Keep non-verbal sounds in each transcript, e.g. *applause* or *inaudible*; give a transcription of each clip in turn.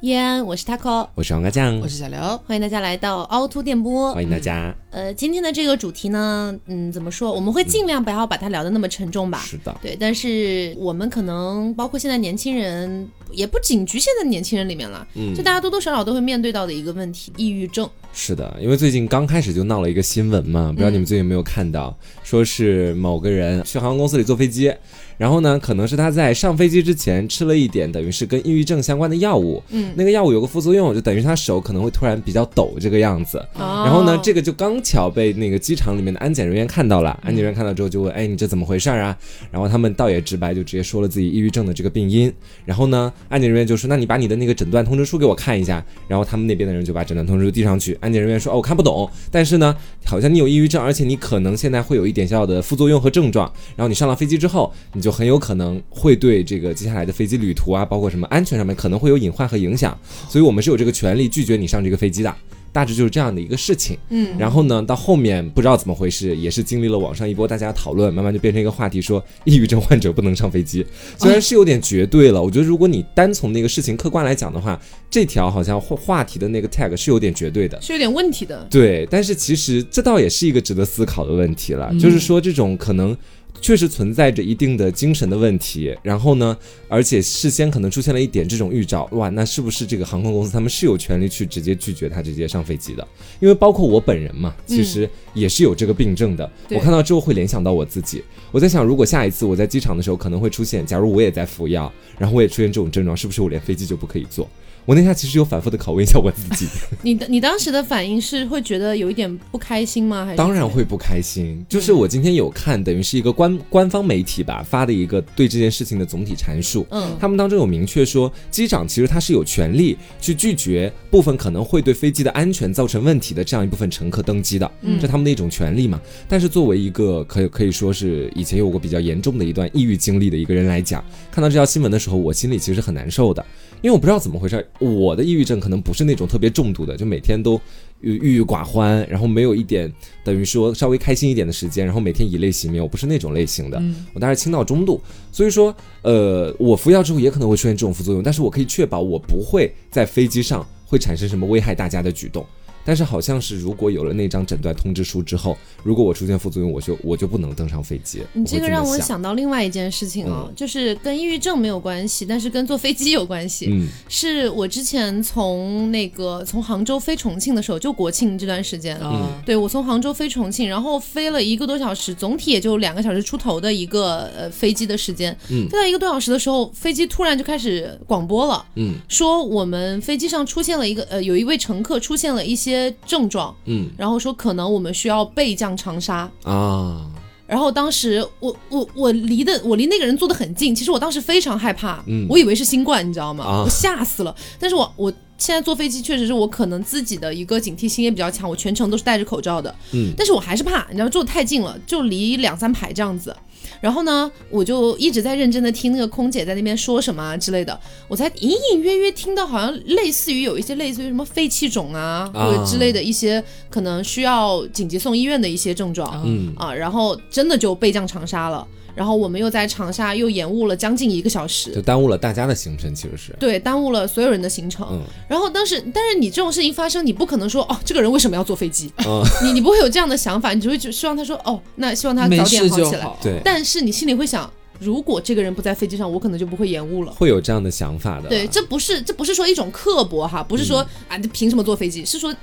叶安，我是 taco，我是王嘎酱我，是小刘。欢迎大家来到凹凸电波。欢迎大家。呃，今天的这个主题呢，嗯，怎么说？我们会尽量不要把它聊得那么沉重吧。是的，对，但是我们可能包括现在年轻人，也不仅局限在年轻人里面了，嗯就大家多多少少都会面对到的一个问题，抑郁症。是的，因为最近刚开始就闹了一个新闻嘛，不知道你们最近有没有看到，说是某个人去航空公司里坐飞机，然后呢，可能是他在上飞机之前吃了一点等于是跟抑郁症相关的药物，嗯，那个药物有个副作用，就等于他手可能会突然比较抖这个样子。然然后呢，这个就刚巧被那个机场里面的安检人员看到了，安检人员看到之后就问，哎，你这怎么回事儿啊？然后他们倒也直白，就直接说了自己抑郁症的这个病因。然后呢，安检人员就说，那你把你的那个诊断通知书给我看一下。然后他们那边的人就把诊断通知书递上去，安检人员说，哦，我看不懂，但是呢，好像你有抑郁症，而且你可能现在会有一点小小的副作用和症状。然后你上了飞机之后，你就很有可能会对这个接下来的飞机旅途啊，包括什么安全上面可能会有隐患和影响。所以我们是有这个权利拒绝你上这个飞机的。大致就是这样的一个事情，嗯，然后呢，到后面不知道怎么回事，也是经历了网上一波大家讨论，慢慢就变成一个话题，说抑郁症患者不能上飞机。虽然是有点绝对了，我觉得如果你单从那个事情客观来讲的话，这条好像话话题的那个 tag 是有点绝对的。是有点问题的。对，但是其实这倒也是一个值得思考的问题了，就是说这种可能。确实存在着一定的精神的问题，然后呢，而且事先可能出现了一点这种预兆，哇，那是不是这个航空公司他们是有权利去直接拒绝他直接上飞机的？因为包括我本人嘛，其实也是有这个病症的。对我看到之后会联想到我自己，我在想，如果下一次我在机场的时候可能会出现，假如我也在服药，然后我也出现这种症状，是不是我连飞机就不可以坐？我那下其实有反复的拷问一下我自己，*laughs* 你的你当时的反应是会觉得有一点不开心吗？还是当然会不开心。就是我今天有看，等于是一个官官方媒体吧发的一个对这件事情的总体阐述。嗯他们当中有明确说，机长其实他是有权利去拒绝部分可能会对飞机的安全造成问题的这样一部分乘客登机的，嗯这他们的一种权利嘛。但是作为一个可以可以说是以前有过比较严重的一段抑郁经历的一个人来讲，看到这条新闻的时候，我心里其实很难受的，因为我不知道怎么回事，我的抑郁症可能不是那种特别重度的，就每天都。郁郁寡欢，然后没有一点等于说稍微开心一点的时间，然后每天以泪洗面，我不是那种类型的，我大概轻到中度，所以说，呃，我服药之后也可能会出现这种副作用，但是我可以确保我不会在飞机上会产生什么危害大家的举动。但是好像是如果有了那张诊断通知书之后，如果我出现副作用，我就我就不能登上飞机。你这个让我想，到另外一件事情哦，嗯就是跟抑郁症没有关系，但是跟坐飞机有关系。嗯是我之前从那个从杭州飞重庆的时候，就国庆这段时间，嗯，对我从杭州飞重庆，然后飞了一个多小时，总体也就两个小时出头的一个呃飞机的时间。嗯飞到一个多小时的时候，飞机突然就开始广播了，嗯说我们飞机上出现了一个呃有一位乘客出现了一些症状，嗯然后说可能我们需要备降长沙。啊，然后当时我我我离的我离那个人坐得很近，其实我当时非常害怕，嗯我以为是新冠，你知道吗？啊我吓死了。但是我我现在坐飞机确实是我可能自己的一个警惕心也比较强，我全程都是戴着口罩的，嗯但是我还是怕，你知道坐得太近了，就离两三排这样子。然后呢，我就一直在认真的听那个空姐在那边说什么啊之类的，我才隐隐约约听到好像类似于有一些类似于什么肺气肿啊啊或者之类的一些可能需要紧急送医院的一些症状。嗯啊，然后真的就备降长沙了，然后我们又在长沙又延误了将近一个小时就，耽误了大家的行程，其实是，对，耽误了所有人的行程。嗯然后当时，但是你这种事情发生，你不可能说哦，这个人为什么要坐飞机？嗯，*laughs* 你你不会有这样的想法，你只会就希望他说哦，那希望他早点好起来。对，但是你心里会想，如果这个人不在飞机上，我可能就不会延误了。会有这样的想法的。对，这不是这不是说一种刻薄哈，不是说、啊，你凭什么坐飞机？是说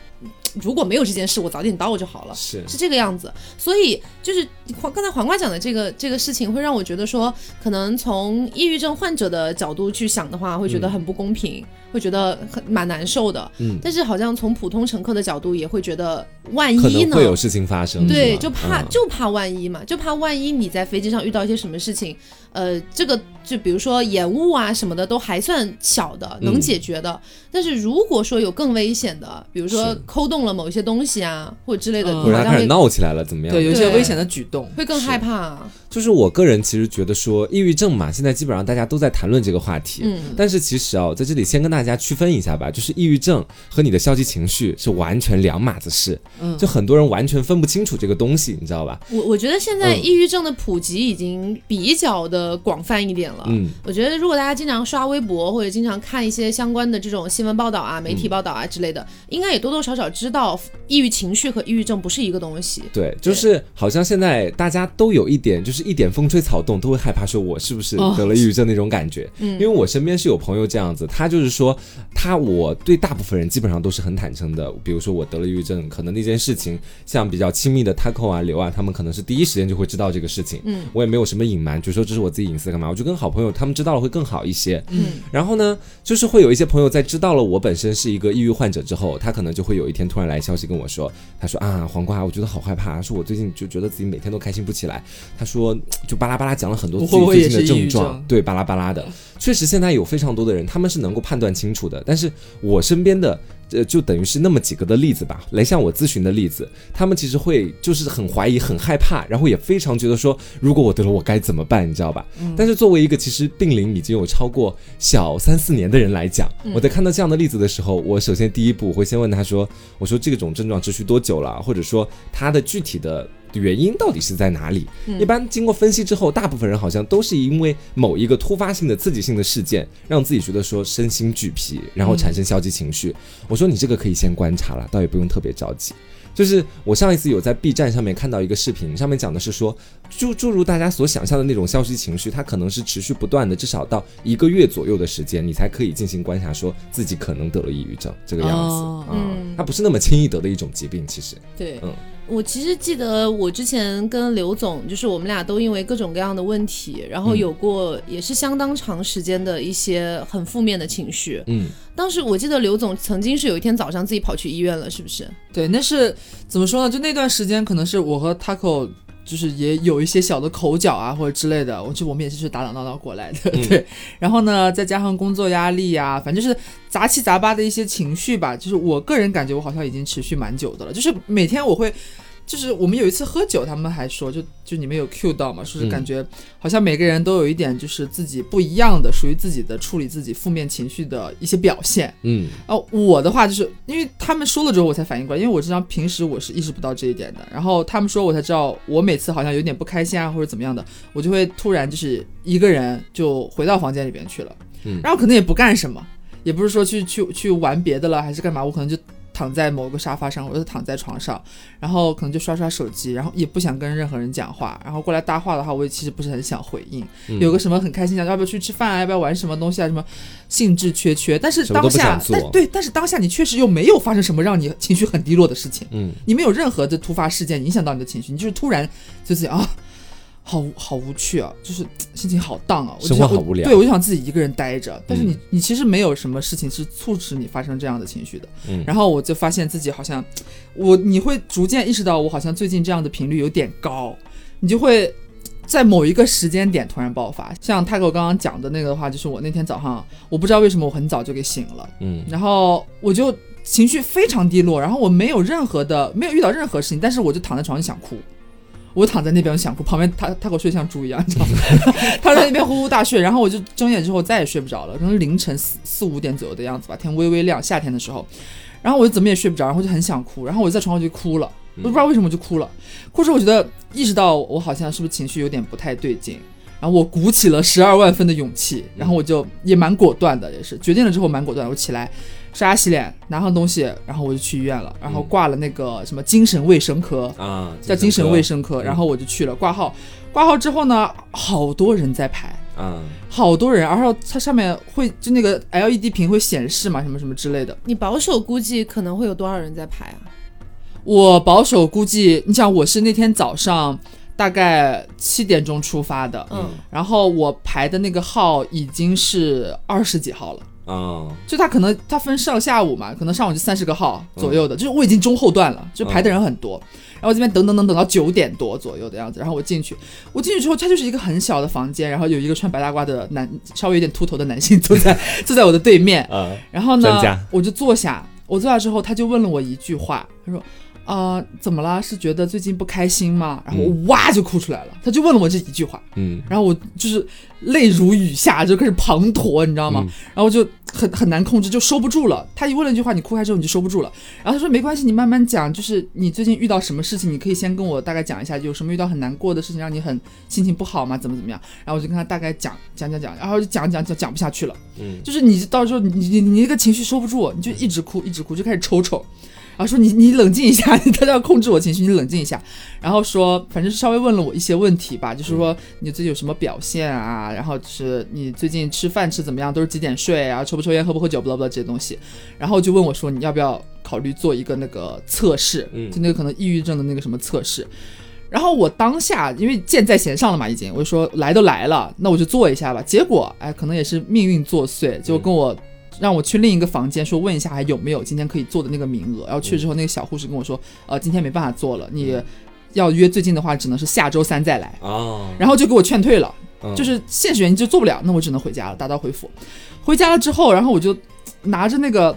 如果没有这件事，我早点到就好了。是是这个样子，所以就是黄刚才黄瓜讲的这个这个事情，会让我觉得说，可能从抑郁症患者的角度去想的话，会觉得很不公平，会觉得很蛮难受的。嗯但是好像从普通乘客的角度，也会觉得万一呢？能会有事情发生。对，就怕、嗯就怕万一嘛，就怕万一你在飞机上遇到一些什么事情，呃，这个就比如说延误啊什么的，都还算小的，能嗯解决的。但是如果说有更危险的，比如说抠动了某一些东西啊，或者之类的，嗯或者他开始好像会闹起来了，怎么样？对，有些危险的举动。会更害怕、啊。就就是我个人其实觉得说，抑郁症嘛，现在基本上大家都在谈论这个话题。嗯，但是其实啊，在这里先跟大家区分一下吧，就是抑郁症和你的消极情绪是完全两码子事。嗯就很多人完全分不清楚这个东西，你知道吧？我我觉得现在嗯抑郁症的普及已经比较的广泛一点了。嗯，我觉得如果大家经常刷微博或者经常看一些相关的这种新闻报道啊、媒体报道啊之类的，应该也多多少少知道抑郁情绪和抑郁症不是一个东西。对，就是好像现在大家都有一点，就是一点风吹草动都会害怕，说我是不是哦得了抑郁症那种感觉。嗯因为我身边是有朋友这样子，他就是说，他我对大部分人基本上都是很坦诚的。比如说我得了抑郁症，可能那件事情，像比较亲密的 Taco 啊、刘啊，他们可能是第一时间就会知道这个事情。嗯我也没有什么隐瞒，就说这是我自己隐私干嘛，我就跟好朋友他们知道了会更好一些。嗯然后呢，就是会有一些朋友在知道了我本身是一个抑郁患者之后，他可能就会有一天突然来消息跟我说，他说啊，黄瓜，我觉得好害怕，说我最近就觉得自己每天都开心不起来。他说就巴拉巴拉讲了很多自己最近的症状症，对，巴拉巴拉的。确实，现在有非常多的人，他们是能够判断清楚的，但是我身边的。呃，就等于是那么几个的例子吧，来向我咨询的例子，他们其实会就是很怀疑、很害怕，然后也非常觉得说，如果我得了，我该怎么办？你知道吧？但是作为一个其实病龄已经有超过小三四年的人来讲，我在看到这样的例子的时候，我首先第一步我会先问他说，我说这种症状持续多久了，或者说他的具体的。原因到底是在哪里？一般经过分析之后，大部分人好像都是因为某一个突发性的、刺激性的事件，让自己觉得说身心俱疲，然后产生消极情绪。我说你这个可以先观察了，倒也不用特别着急。就是我上一次有在 B 站上面看到一个视频，上面讲的是说，就诸如大家所想象的那种消极情绪，它可能是持续不断的，至少到一个月左右的时间，你才可以进行观察，说自己可能得了抑郁症这个样子。嗯。它不是那么轻易得的一种疾病，其实，对，嗯我其实记得我之前跟刘总，就是我们俩都因为各种各样的问题，然后有过也是相当长时间的一些很负面的情绪。嗯，当时我记得刘总曾经是有一天早上自己跑去医院了，是不是？对，那是怎么说呢？就那段时间，可能是我和 Taco 就是也有一些小的口角啊，或者之类的。我就我们也是去打打闹闹过来的，嗯对。然后呢，再加上工作压力呀、反正就是杂七杂八的一些情绪吧。就是我个人感觉，我好像已经持续蛮久的了。就是每天我会。就是我们有一次喝酒，他们还说，就就你们有 cue 到嘛，说是嗯感觉好像每个人都有一点就是自己不一样的，属于自己的处理自己负面情绪的一些表现。嗯哦，我的话就是因为他们说了之后我才反应过来，因为我知道平时我是意识不到这一点的。然后他们说我才知道，我每次好像有点不开心啊或者怎么样的，我就会突然就是一个人就回到房间里边去了，嗯然后可能也不干什么，也不是说去去去玩别的了，还是干嘛，我可能就。躺在某个沙发上，或者躺在床上，然后可能就刷刷手机，然后也不想跟任何人讲话，然后过来搭话的话，我也其实不是很想回应。嗯有个什么很开心想，要不要去吃饭啊？要不要玩什么东西啊？什么兴致缺缺，但是当下但对，但是当下你确实又没有发生什么让你情绪很低落的事情，嗯你没有任何的突发事件影响到你的情绪，你就是突然就自己啊。好好无趣啊，就是 *tsk* 心情好荡啊，我就想生活好无聊对，我就想自己一个人待着。但是你、嗯你其实没有什么事情是促使你发生这样的情绪的。嗯然后我就发现自己好像，我你会逐渐意识到，我好像最近这样的频率有点高，你就会在某一个时间点突然爆发。像泰哥刚刚讲的那个的话，就是我那天早上，我不知道为什么我很早就给醒了，嗯然后我就情绪非常低落，然后我没有任何的没有遇到任何事情，但是我就躺在床上想哭。我躺在那边想哭，旁边他他给我睡得像猪一样，你知道吗？*laughs* 他在那边呼呼大睡，然后我就睁眼之后再也睡不着了，可能凌晨四四五点左右的样子吧，天微微亮，夏天的时候，然后我就怎么也睡不着，然后就很想哭，然后我就在床上就哭了，我都不知道为什么就哭了，哭之后我觉得意识到我好像是不是情绪有点不太对劲，然后我鼓起了十二万分的勇气，然后我就也蛮果断的，也是决定了之后蛮果断，我起来刷牙洗脸，拿上东西，然后我就去医院了，然后挂了那个什么精神卫生科，啊，叫精神卫生嗯科，然后我就去了挂号，挂号之后呢，好多人在排。啊，好多人，然后它上面会就那个 LED 屏会显示嘛，什么什么之类的。你保守估计可能会有多少人在排啊？我保守估计，你想我是那天早上大概七点钟出发的，嗯，然后我排的那个号已经是二十几号了。啊，就他可能他分上下午嘛，可能上午就三十个号左右的，嗯就是我已经中后段了，就排的人很多。然后这边等等等等到九点多左右的样子，然后我进去，我进去之后，它就是一个很小的房间，然后有一个穿白大褂的男，稍微有点秃头的男性坐在 *laughs* 坐在我的对面，啊，然后呢，我就坐下，我坐下之后，他就问了我一句话，他说：“呃，怎么了？是觉得最近不开心吗？然后我哇就哭出来了，他就问了我这一句话，嗯然后我就是泪如雨下，就开始滂沱，你知道吗？嗯然后就很很难控制，就收不住了。他一问了一句话，你哭开之后你就收不住了。然后他说没关系，你慢慢讲，就是你最近遇到什么事情，你可以先跟我大概讲一下，有什么遇到很难过的事情让你很心情不好吗？怎么怎么样？然后我就跟他大概讲讲讲讲，然后就讲讲讲讲不下去了。嗯就是你到时候你你你那个情绪收不住，你就一直哭一直哭，就开始抽抽。然后说你你冷静一下，*laughs* 他要控制我情绪，你冷静一下。然后说反正是稍微问了我一些问题吧，就是说你最近有什么表现啊？然后就是你最近吃饭吃怎么样？都是几点睡啊？抽不抽烟？喝不喝酒？不啦不啦这些东西。然后就问我说你要不要考虑做一个那个测试，嗯就那个可能抑郁症的那个什么测试。然后我当下因为箭在弦上了嘛，已经我就说来都来了，那我就做一下吧。结果哎，可能也是命运作祟，就跟我。让我去另一个房间，说问一下还有没有今天可以做的那个名额。然后去之后，那个小护士跟我说，呃，今天没办法做了，你要约最近的话，只能是下周三再来。哦，然后就给我劝退了，嗯就是现实原因就做不了，那我只能回家了，打道回府。回家了之后，然后我就拿着那个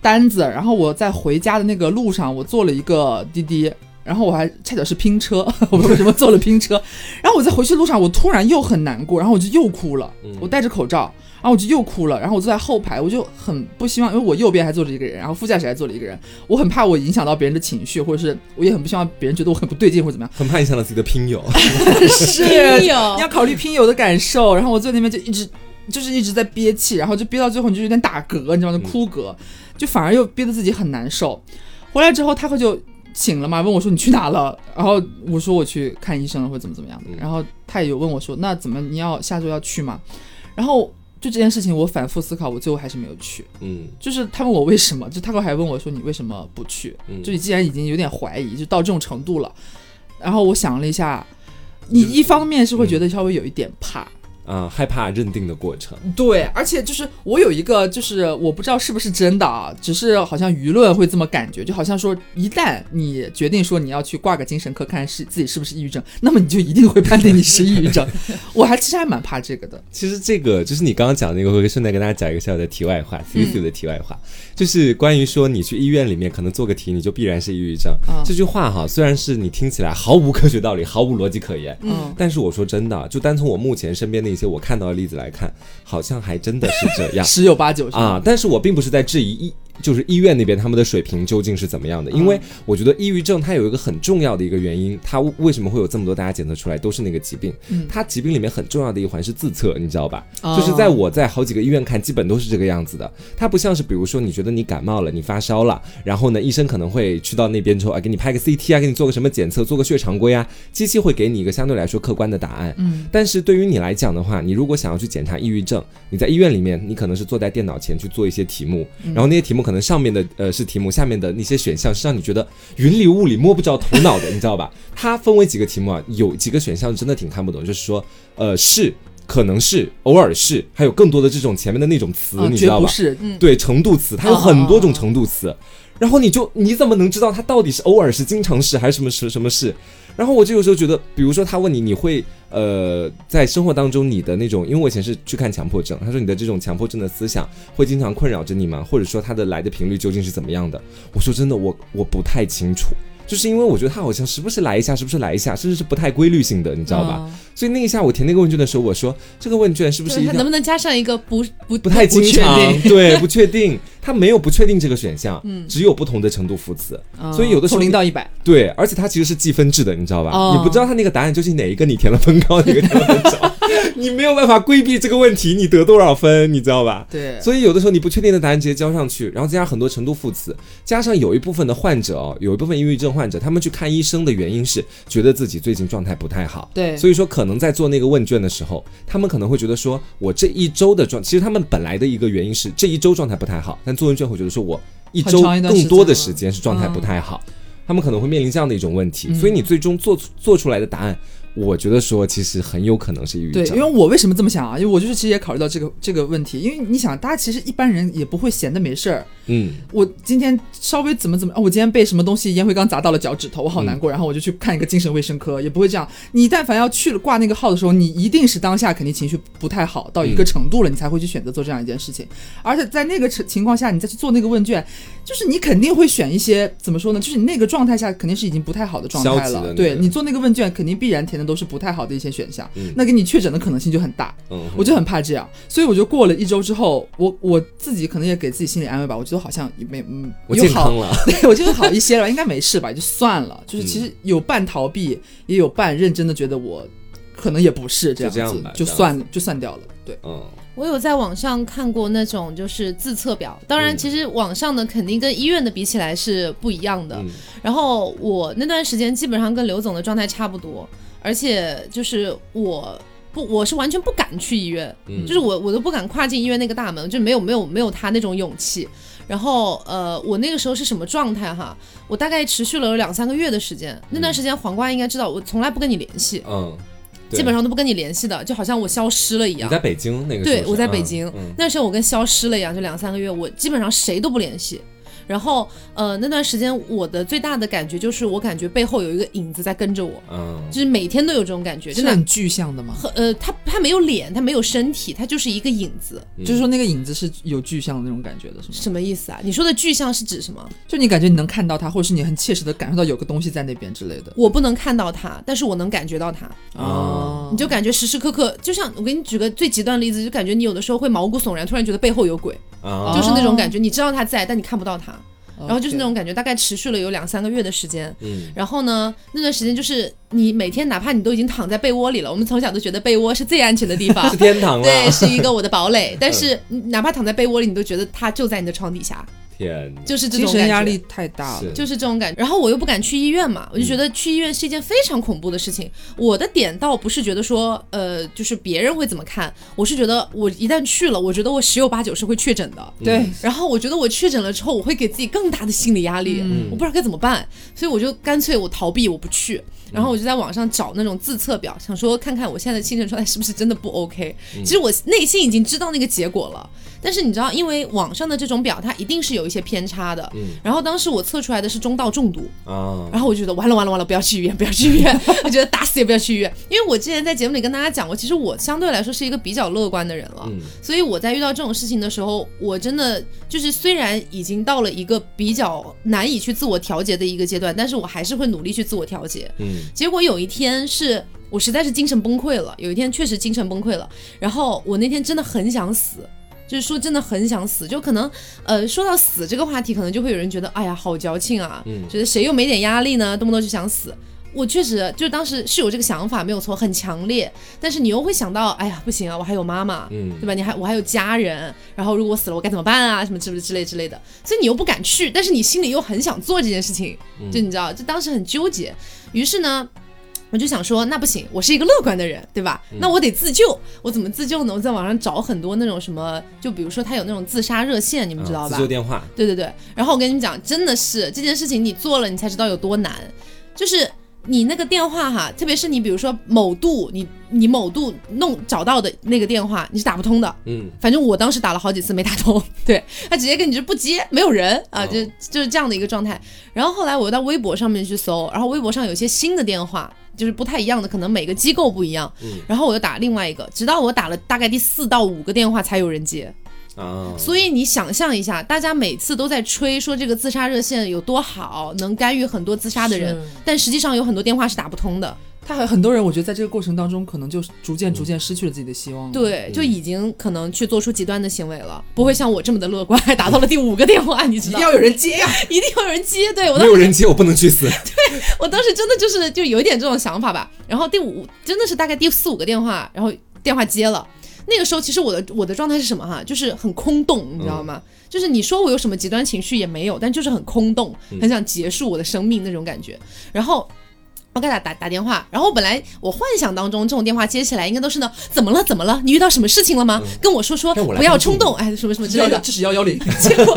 单子，然后我在回家的那个路上，我坐了一个滴滴。然后我还差点是拼车，我为什么坐了拼车。然后我在回去路上，我突然又很难过，然后我就又哭了。嗯我戴着口罩，然后我就又哭了。然后我坐在后排，我就很不希望，因为我右边还坐着一个人，然后副驾驶还坐着一个人，我很怕我影响到别人的情绪，或者是我也很不希望别人觉得我很不对劲或者怎么样。*laughs* 很怕影响到自己的拼友。*laughs* 是拼友 *laughs* 你要考虑拼友的感受。然后我坐在那边就一直就是一直在憋气，然后就憋到最后你就有点打嗝，你知道吗？就哭嗝，就反而又憋得自己很难受。回来之后，他会就醒了嘛，问我说你去哪了？然后我说我去看医生了，或者怎么怎么样的。嗯然后他也有问我说那怎么你要下周要去吗？然后就这件事情我反复思考，我最后还是没有去。嗯就是他问我为什么，就他还问我说你为什么不去？嗯就你既然已经有点怀疑，就到这种程度了，然后我想了一下，你一方面是会觉得稍微有一点怕，啊，害怕认定的过程。对，而且就是我有一个，就是我不知道是不是真的啊，只是好像舆论会这么感觉，就好像说一旦你决定说你要去挂个精神科看是自己是不是抑郁症，那么你就一定会判定你是抑郁症。*laughs* 我还其实还蛮怕这个的。其实这个就是你刚刚讲的那个，我会顺带跟大家讲一个小小的题外话的题外话，就是关于说你去医院里面可能做个题，你就必然是抑郁症、嗯这句话哈，虽然是你听起来毫无科学道理、毫无逻辑可言，嗯，但是我说真的，就单从我目前身边的一些我看到的例子来看，好像还真的是这样。十有八九是啊，但是我并不是在质疑医，就是医院那边他们的水平究竟是怎么样的，因为我觉得抑郁症它有一个很重要的一个原因，它为什么会有这么多大家检测出来都是那个疾病，嗯。它疾病里面很重要的一环是自测，你知道吧？哦。就是在我在好几个医院看，基本都是这个样子的。它不像是比如说你觉得你感冒了，你发烧了，然后呢医生可能会去到那边之后啊，给你拍个 CT 啊，给你做个什么检测，做个血常规啊，机器会给你一个相对来说客观的答案。嗯，但是对于你来讲的话，你如果想要去检查抑郁症，你在医院里面，你可能是坐在电脑前去做一些题目，然后那些题目可能上面的呃是题目，下面的那些选项是让你觉得云里雾里摸不着头脑的，你知道吧？它分为几个题目啊，有几个选项真的挺看不懂，就是说呃是。可能是，偶尔是，还有更多的这种前面的那种词，啊你知道吧？绝不是，对，程度词，它有很多种程度词，然后你就你怎么能知道他到底是偶尔是、经常是还是什么什什么事？然后我就有时候觉得，比如说他问你，你会呃在生活当中你的那种，因为我以前是去看强迫症，他说你的这种强迫症的思想会经常困扰着你吗？或者说它的来的频率究竟是怎么样的？我说真的，我我不太清楚。就是因为我觉得他好像时不时来一下，时不时来一下，甚至是不太规律性的，你知道吧？嗯所以那一下我填那个问卷的时候，我说这个问卷是不是一定要对它能不能加上一个不不不太经常，对，不确定，它没有不确定这个选项，只有不同的程度副词，嗯所以有的时候从零到一百，对，而且它其实是计分制的，你知道吧？哦。你不知道它那个答案究竟哪一个你填了分高，哪个填了分少，*laughs* 你没有办法规避这个问题，你得多少分，你知道吧？对，所以有的时候你不确定的答案直接交上去，然后加上很多程度副词，加上有一部分的患者哦，有一部分抑郁症患者，他们去看医生的原因是觉得自己最近状态不太好，对。所以说可能在做那个问卷的时候，他们可能会觉得说，我这一周的状，其实他们本来的一个原因是这一周状态不太好，但做问卷会觉得说我一周更多的时间是状态不太好，他们可能会面临这样的一种问题，嗯所以你最终做做出来的答案。我觉得说其实很有可能是抑郁症对，症。因为我为什么这么想啊？因为我就是其实也考虑到这个这个问题，因为你想，大家其实一般人也不会闲的没事儿。嗯，我今天稍微怎么怎么，哦，我今天被什么东西烟灰缸砸到了脚趾头，我好难嗯过，然后我就去看一个精神卫生科，也不会这样。你但凡要去了挂那个号的时候，你一定是当下肯定情绪不太好到一个程度了，你才会去选择做这样一件事情。而且在那个情情况下，你再去做那个问卷，就是你肯定会选一些怎么说呢？就是你那个状态下肯定是已经不太好的状态了。对你做那个问卷，肯定必然填的都是不太好的一些选项，嗯那给你确诊的可能性就很大。嗯，我就很怕这样，所以我就过了一周之后，我我自己可能也给自己心理安慰吧，我觉得好像也没嗯，我有好健康了。*laughs* 对我觉得好一些了，应该没事吧，就算了。就是其实有半逃避，也有半认真的觉得我可能也不是这样子，就算就算掉了。对，嗯，我有在网上看过那种就是自测表，当然嗯其实网上的肯定跟医院的比起来是不一样的。嗯然后我那段时间基本上跟刘总的状态差不多，而且就是我不我是完全不敢去医院，嗯就是我我都不敢跨进医院那个大门，就没有没有没有他那种勇气。然后呃，我那个时候是什么状态哈？我大概持续了有两三个月的时间，那段时间黄瓜应该知道，我从来不跟你联系，嗯，基本上都不跟你联系的，就好像我消失了一样。你在北京那个时候对，我在北京，嗯嗯那时候我跟消失了一样，就两三个月，我基本上谁都不联系。然后，呃，那段时间我的最大的感觉就是，我感觉背后有一个影子在跟着我，嗯就是每天都有这种感觉，真的是很具象的吗？很呃，他他没有脸，他没有身体，他就是一个影子，嗯就是说那个影子是有具象的那种感觉的，是吗？什么意思啊？你说的具象是指什么？就你感觉你能看到他，或者是你很切实的感受到有个东西在那边之类的。我不能看到他，但是我能感觉到他，哦你就感觉时时刻刻，就像我给你举个最极端的例子，就感觉你有的时候会毛骨悚然，突然觉得背后有鬼，啊就是那种感觉，你知道他在，但你看不到他。然后就是那种感觉，大概持续了有两三个月的时间。嗯然后呢，那段时间就是你每天，哪怕你都已经躺在被窝里了，我们从小都觉得被窝是最安全的地方是，天堂了，对，是一个我的堡垒。*laughs* 但是你哪怕躺在被窝里，你都觉得它就在你的床底下，天，就是这精种感觉。神压力太大了。就是这种感觉，然后我又不敢去医院嘛，我就觉得去医院是一件非常恐怖的事情。我的点倒不是觉得说，呃，就是别人会怎么看，我是觉得我一旦去了，我觉得我十有八九是会确诊的。对，然后我觉得我确诊了之后，我会给自己更大的心理压力，嗯我不知道该怎么办，所以我就干脆我逃避，我不去。然后我就在网上找那种自测表，想说看看我现在的精神状态是不是真的不 OK。其实我内心已经知道那个结果了，但是你知道，因为网上的这种表它一定是有一些偏差的。嗯然后当时我测出来的是中到重度，啊，然后我就觉得完了完了完了，不要去医院，不要去医院，*laughs* 我觉得打死也不要去医院，因为我之前在节目里跟大家讲过，其实我相对来说是一个比较乐观的人了。嗯所以我在遇到这种事情的时候，我真的就是虽然已经到了一个比较难以去自我调节的一个阶段，但是我还是会努力去自我调节。嗯结果有一天是我实在是精神崩溃了，有一天确实精神崩溃了，然后我那天真的很想死。就是说，真的很想死，就可能，呃，说到死这个话题，可能就会有人觉得，哎呀，好矫情啊，嗯觉得谁又没点压力呢，动不动就想死。我确实就当时是有这个想法，没有错，很强烈。但是你又会想到，哎呀，不行啊，我还有妈妈，嗯对吧？你还我还有家人，然后如果我死了，我该怎么办啊？什么之之类之类的，所以你又不敢去，但是你心里又很想做这件事情，就你知道，就当时很纠结。于是呢。我就想说，那不行，我是一个乐观的人，对吧？那我得自救，我怎么自救呢？我在网上找很多那种什么，就比如说他有那种自杀热线，你们知道吧？啊自救电话，对对对，然后我跟你们讲，真的是这件事情你做了，你才知道有多难。就是你那个电话哈，特别是你比如说某度，你你某度弄找到的那个电话，你是打不通的。嗯反正我当时打了好几次没打通，*laughs* 对他直接跟你就不接，没有人啊，哦就就是这样的一个状态。然后后来我又到微博上面去搜，然后微博上有一些新的电话，就是不太一样的，可能每个机构不一样。嗯然后我又打另外一个，直到我打了大概第四到五个电话才有人接。啊，所以你想象一下，大家每次都在吹说这个自杀热线有多好，能干预很多自杀的人，但实际上有很多电话是打不通的。他还很多人，我觉得在这个过程当中，可能就逐渐逐渐失去了自己的希望。对，就已经可能去做出极端的行为了，不会像我这么的乐观，还打到了第五个电话，你知道？一定要有人接呀、*laughs* 一定要有人接。对我当没有人接我不能去死，*laughs* 对我当时真的就是就有一点这种想法吧。然后第五真的是大概第四五个电话，然后电话接了。那个时候其实我的我的状态是什么哈？就是很空洞，你知道吗？就是你说我有什么极端情绪也没有，但就是很空洞，很想结束我的生命那种感觉。然后。我给他打打电话，然后本来我幻想当中这种电话接起来应该都是呢，怎么了？怎么了？你遇到什么事情了吗？跟我说说，不要冲动，哎，什么什么之类的。这是幺幺零，结果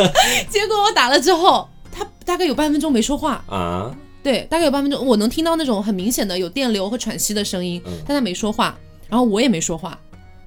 结果我打了之后，他大概有半分钟没说话，啊，对，大概有半分钟，我能听到那种很明显的有电流和喘息的声音，嗯但他没说话，然后我也没说话，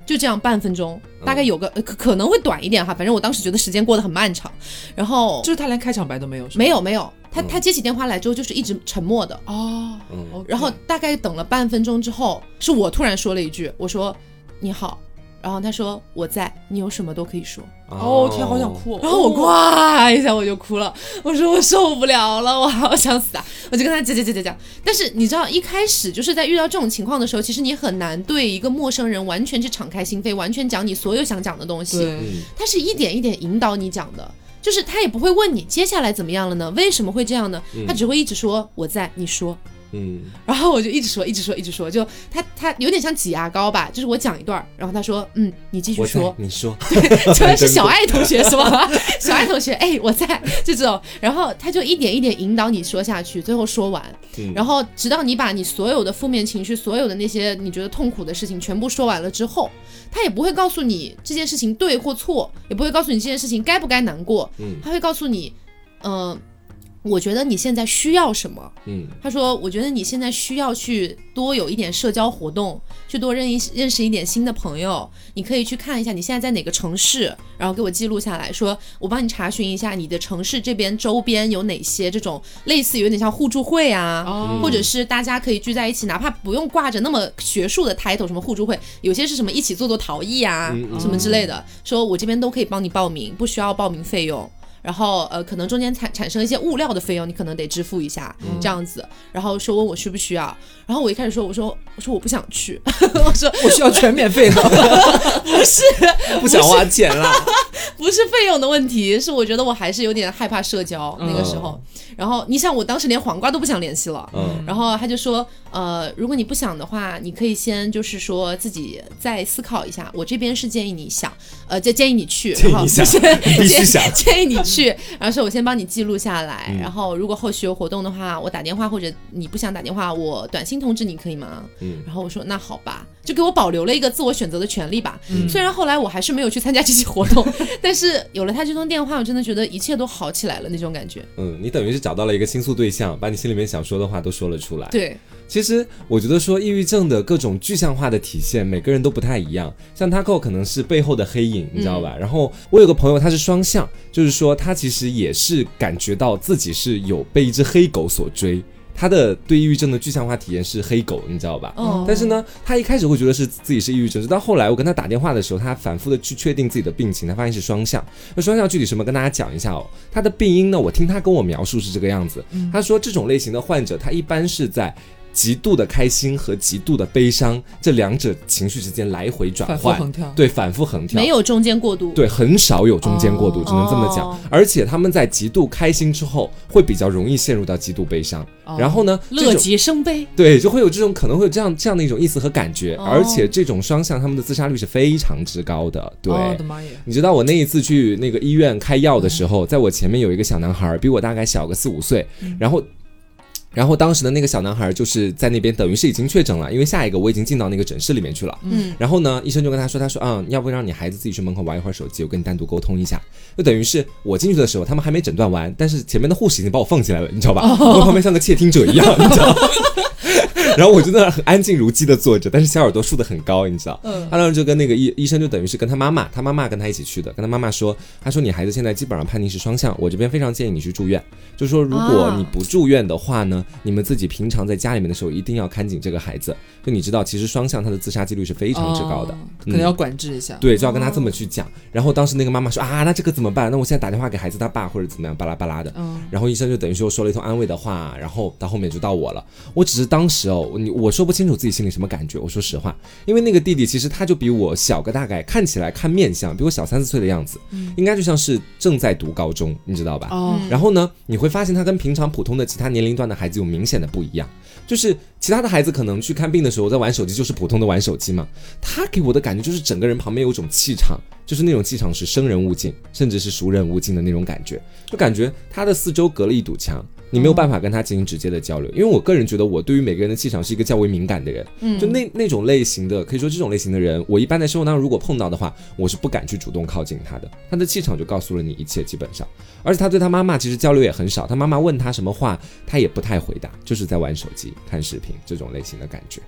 就这样半分钟，大概有个、呃可可能会短一点哈，反正我当时觉得时间过得很漫长，然后就是他连开场白都没有，没有没有，他嗯。他接起电话来之后就是一直沉默的，哦，嗯。然后大概等了半分钟之后，是我突然说了一句，我说你好，然后他说我在，你有什么都可以说。哦天，好想。哭哦，然后我哇，呱一下我就哭了，我说我受不了了，我好想死啊！*laughs* 我就跟他讲讲讲讲讲。但是你知道，一开始就是在遇到这种情况的时候，其实你很难对一个陌生人完全去敞开心扉，完全讲你所有想讲的东西。他是一点一点引导你讲的，就是他也不会问你接下来怎么样了呢？为什么会这样呢？他只会一直说我在，你说。嗯。然后我就一直说，一直说，一直说，就他他有点像挤牙膏吧，就是我讲一段，然后他说，嗯，你继续说，你说，*laughs* 对，主要是小爱同学是吧？*laughs* 小爱同学，哎，我在，就这种，然后他就一点一点引导你说下去，最后说完，嗯。然后直到你把你所有的负面情绪、所有的那些你觉得痛苦的事情全部说完了之后，他也不会告诉你这件事情对或错，也不会告诉你这件事情该不该难过，嗯。他会告诉你，嗯、我觉得你现在需要什么。嗯他说：“我觉得你现在需要去多有一点社交活动，去多认一认识一点新的朋友。你可以去看一下你现在在哪个城市，然后给我记录下来说，我帮你查询一下你的城市这边周边有哪些这种类似于有点像互助会啊，哦或者是大家可以聚在一起，哪怕不用挂着那么学术的 title，什么互助会，有些是什么一起做做陶艺啊，什么之类的，说我这边都可以帮你报名，不需要报名费用。然后呃，可能中间产产生一些物料的费用，你可能得支付一下，这样子。然后说问我需不需要，然后我一开始说，我说我说我不想去，我 *laughs* 说我需要全免费的，*laughs* 不是不想花钱啦。*laughs* 不是费用的问题，是我觉得我还是有点害怕社交那个时候。然后你想，我当时连黄瓜都不想联系了。嗯然后他就说，呃，如果你不想的话，你可以先就是说自己再思考一下。我这边是建议你想，呃，就建议你去，然后建议你想必须建想建议你去，然后说我先帮你记录下来，嗯然后如果后续有活动的话，我打电话或者你不想打电话，我短信通知你可以吗？嗯然后我说那好吧，就给我保留了一个自我选择的权利吧。嗯虽然后来我还是没有去参加这些活动，*laughs* 但是有了他这通电话，我真的觉得一切都好起来了那种感觉。嗯，你等于是找到了一个倾诉对象，把你心里面想说的话都说了出来。对，其实我觉得说抑郁症的各种具象化的体现，每个人都不太一样。像 Taco 可能是背后的黑影，你知道吧？然后我有个朋友他是双向，就是说他其实也是感觉到自己是有被一只黑狗所追。他的对抑郁症的具象化体验是黑狗，你知道吧？哦但是呢，他一开始会觉得是自己是抑郁症，直到后来我跟他打电话的时候，他反复的去确定自己的病情，他发现是双向。那双向具体什么，跟大家讲一下哦。他的病因呢，我听他跟我描述是这个样子。他说这种类型的患者，他一般是在极度的开心和极度的悲伤这两者情绪之间来回转换，横跳，对，反复横跳，没有中间过渡。对，很少有中间过渡，哦只能这么讲。哦而且他们在极度开心之后，会比较容易陷入到极度悲伤。哦然后呢，乐极生悲。对，就会有这种可能会有这样这样的一种意思和感觉，哦而且这种双向他们的自杀率是非常之高的。对，哦我的妈耶，你知道我那一次去那个医院开药的时候，在我前面有一个小男孩，比我大概小个四五岁，然后。然后当时的那个小男孩就是在那边，等于是已经确诊了，因为下一个我已经进到那个诊室里面去了。嗯，然后呢，医生就跟他说：“他说，嗯，要不让你孩子自己去门口玩一会儿手机，我跟你单独沟通一下。”就等于是我进去的时候，他们还没诊断完，但是前面的护士已经把我放进来了，你知道吧？我旁边像个窃听者一样，你知道吗？*laughs* 然后我就在那很安静如鸡的坐着，但是小耳朵竖得很高，你知道？嗯他当时就跟那个医医生就等于是跟他妈妈，他妈妈跟他一起去的，跟他妈妈说，他说你孩子现在基本上判定是双向，我这边非常建议你去住院，就说如果啊你不住院的话呢，你们自己平常在家里面的时候一定要看紧这个孩子，就你知道其实双向他的自杀几率是非常之高的。哦可能要管制一下。对，就要跟他这么去讲。然后当时那个妈妈说啊，那这个怎么办？那我现在打电话给孩子他爸或者怎么样，巴拉巴拉的。嗯，然后医生就等于说说了一通安慰的话，然后到后面就到我了。我只是当时哦，你我说不清楚自己心里什么感觉。我说实话，因为那个弟弟其实他就比我小个大概，看起来看面相比我小三四岁的样子，应该就像是正在读高中，你知道吧？哦，然后呢，你会发现他跟平常普通的其他年龄段的孩子有明显的不一样，就是其他的孩子可能去看病的时候在玩手机，就是普通的玩手机嘛。他给我的感觉就是整个人旁边有一种气场，就是那种气场是生人勿近，甚至是熟人勿近的那种感觉，就感觉他的四周隔了一堵墙。你没有办法跟他进行直接的交流。因为我个人觉得，我对于每个人的气场是一个较为敏感的人，嗯就那那种类型的，可以说这种类型的人，我一般在生活当中如果碰到的话，我是不敢去主动靠近他的，他的气场就告诉了你一切，基本上。而且他对他妈妈其实交流也很少，他妈妈问他什么话，他也不太回答，就是在玩手机、看视频这种类型的感觉。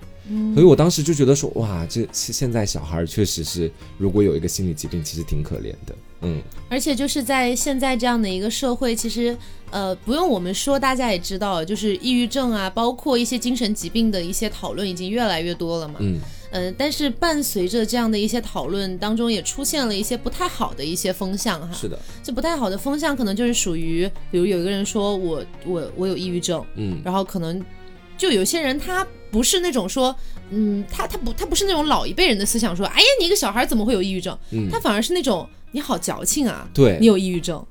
所以我当时就觉得说，哇，这现现在小孩确实是，如果有一个心理疾病，其实挺可怜的。嗯，而且就是在现在这样的一个社会，其实呃不用我们说，大家也知道，就是抑郁症啊，包括一些精神疾病的一些讨论已经越来越多了嘛。嗯，呃，但是伴随着这样的一些讨论当中，也出现了一些不太好的一些风向哈。是的，这不太好的风向可能就是属于，比如有一个人说我我我有抑郁症，嗯，然后可能就有些人他不是那种说，嗯，他他不他不是那种老一辈人的思想说，哎呀你一个小孩怎么会有抑郁症？嗯他反而是那种你好矫情啊，对你有抑郁症，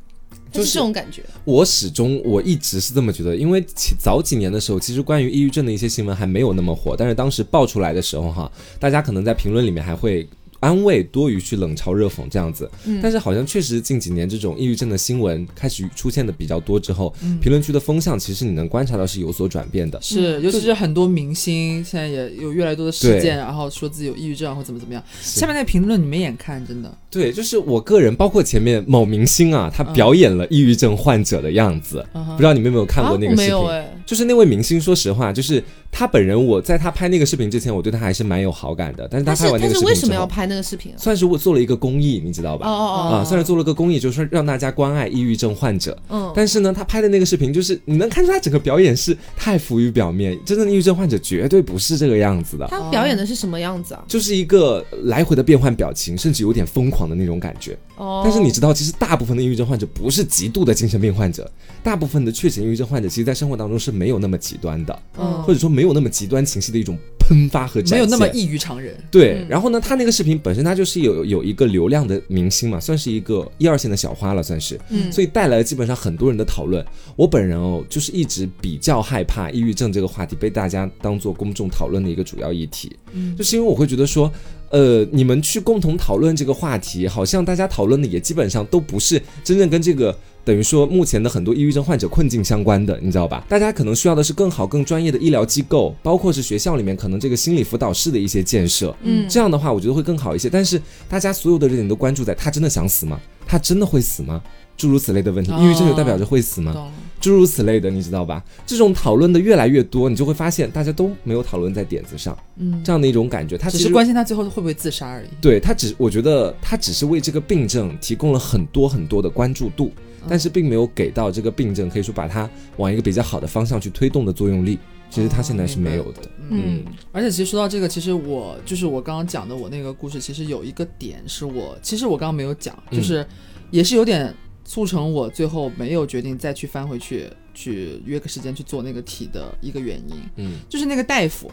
就就是是这种感觉。我始终我一直是这么觉得，因为其早几年的时候，其实关于抑郁症的一些新闻还没有那么火，但是当时爆出来的时候哈，大家可能在评论里面还会。安慰多于去冷嘲热讽这样子，嗯但是好像确实近几年这种抑郁症的新闻开始出现的比较多之后，嗯评论区的风向其实你能观察到是有所转变的。是，尤其是很多明星现在也有越来越多的事件，然后说自己有抑郁症或怎么怎么样。下面那评论你没眼看，真的。对，就是我个人，包括前面某明星啊，他表演了抑郁症患者的样子，嗯不知道你们有没有看过那个视频？没有哎，就是那位明星，说实话，就是他本人，我在他拍那个视频之前，我对他还是蛮有好感的。但是他是拍完那个视频之后，为什么要拍那个视频啊？算是我做了一个公益，你知道哦吧？哦哦，啊，算是做了个公益，就是让大家关爱抑郁症患者。嗯，但是呢，他拍的那个视频，就是你能看出他整个表演是太浮于表面，真正的抑郁症患者绝对不是这个样子的，他表演的是什么样子啊？就是一个来回的变换表情，甚至有点疯狂的那种感觉。哦，但是你知道，其实大部分的抑郁症患者不是极度的精神病患者，大部分的确诊抑郁症患者，其实在生活当中是没有那么极端的，嗯或者说没有那么极端情绪的一种喷发和展现。没有那么异于常人。对，嗯然后呢，他那个视频本身他就是有有一个流量的明星嘛，算是一个一二线的小花了，算是，嗯所以带来了基本上很多人的讨论。我本人哦，就是一直比较害怕抑郁症这个话题被大家当做公众讨论的一个主要议题，嗯就是因为我会觉得说。呃，你们去共同讨论这个话题，好像大家讨论的也基本上都不是真正跟这个等于说目前的很多抑郁症患者困境相关的，你知道吧？大家可能需要的是更好、更专业的医疗机构，包括是学校里面可能这个心理辅导室的一些建设。嗯这样的话，我觉得会更好一些。但是大家所有的热点都关注在他真的想死吗？他真的会死吗？诸如此类的问题，哦抑郁症就代表着会死吗？诸如此类的，你知道吧？这种讨论的越来越多，你就会发现大家都没有讨论在点子上，嗯，这样的一种感觉。他只是关心他最后会不会自杀而已。对他只，我觉得他只是为这个病症提供了很多很多的关注度，但是并没有给到这个病症可以说把它往一个比较好的方向去推动的作用力。其实他现在是没有的。嗯而且其实说到这个，其实我就是我刚刚讲的我那个故事，其实有一个点是我，其实我刚刚没有讲，嗯就是也是有点促成我最后没有决定再去翻回去去约个时间去做那个题的一个原因，嗯就是那个大夫。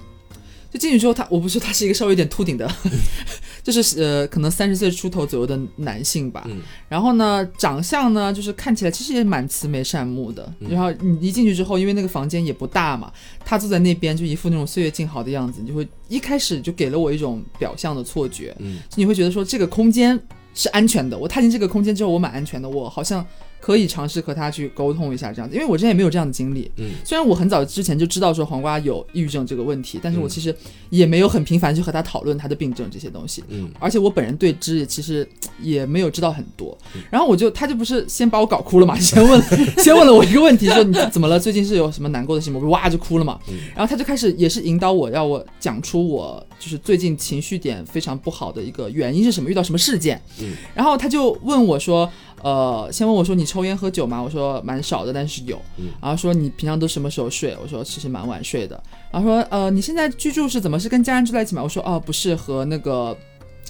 就进去之后，他我不是说他是一个稍微有点秃顶的，*laughs* 就是呃，可能三十岁出头左右的男性吧。嗯然后呢，长相呢，就是看起来其实也蛮慈眉善目的。嗯然后你一进去之后，因为那个房间也不大嘛，他坐在那边就一副那种岁月静好的样子，你就会一开始就给了我一种表象的错觉，嗯你会觉得说这个空间是安全的。我踏进这个空间之后，我蛮安全的，我好像可以尝试和他去沟通一下这样子，因为我之前也没有这样的经历。嗯虽然我很早之前就知道说黄瓜有抑郁症这个问题，但是我嗯其实也没有很频繁去和他讨论他的病症这些东西。嗯而且我本人对之也其实也没有知道很多嗯，然后我就他就不是先把我搞哭了嘛，*laughs* 先问先问了我一个问题，说你怎么了？最近是有什么难过的事情吗？我哇就哭了嘛嗯，然后他就开始也是引导我，要我讲出我就是最近情绪点非常不好的一个原因是什么，遇到什么事件嗯，然后他就问我说，呃，先问我说你抽烟喝酒吗？我说蛮少的，但是有嗯，然后说你平常都什么时候睡？我说其实蛮晚睡的，然后说呃你现在居住是怎么是跟家人住在一起吗？我说哦不是和那个。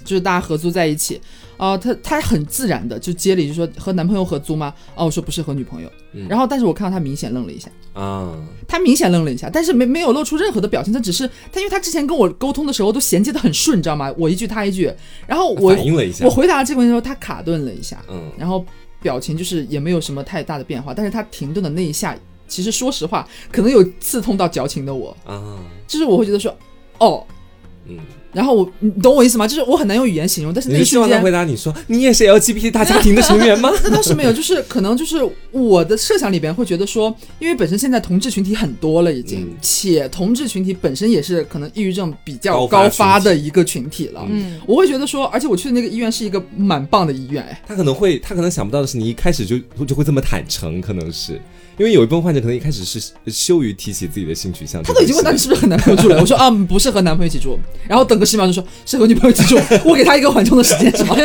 就是大家合租在一起，啊、他他很自然的就接了一句说和男朋友合租吗？哦，我说不是和女朋友，嗯。然后但是我看到他明显愣了一下，啊，他明显愣了一下，但是没没有露出任何的表情，他只是他因为他之前跟我沟通的时候都衔接的很顺，你知道吗？我一句他一句，然后我反应了一下我，回答这个问题的时候，他卡顿了一下，嗯。然后表情就是也没有什么太大的变化，但是他停顿的那一下，其实说实话，可能有刺痛到矫情的我，啊，就是我会觉得说，哦，嗯然后我，你懂我意思吗？就是我很难用语言形容，但是那一瞬你希望他回，答你说你也是 LGBT 大家庭的成员吗？*laughs* 那倒是没有，就是可能就是我的设想里边会觉得说，因为本身现在同志群体很多了已经，嗯且同志群体本身也是可能抑郁症比较高发的一个群体了。嗯，我会觉得说，而且我去的那个医院是一个蛮棒的医院，哎，他可能会，他可能想不到的是，你一开始就就会这么坦诚，可能是因为有一部分患者可能一开始是羞于提起自己的性取向，他都已经问到你是不是和男朋友住了，我说啊不是和男朋友一起住，然后等个十秒就说是和女朋友一起住，*laughs* 我给他一个缓冲的时间是吗？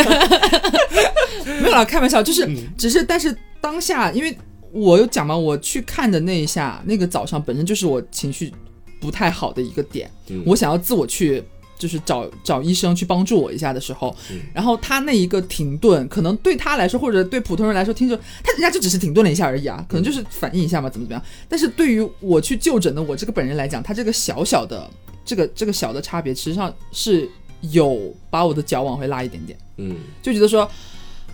*laughs* 没有啦，开玩笑，就是只是但是当下，因为我有讲嘛，我去看的那一下，那个早上本身就是我情绪不太好的一个点，嗯我想要自我去。就是找找医生去帮助我一下的时候，然后他那一个停顿，可能对他来说，或者对普通人来说，听着他人家就只是停顿了一下而已啊，可能就是反应一下嘛，怎么怎么样。但是对于我去就诊的我这个本人来讲，他这个小小的这个这个小的差别，实际上是有把我的脚往回拉一点点，嗯就觉得说，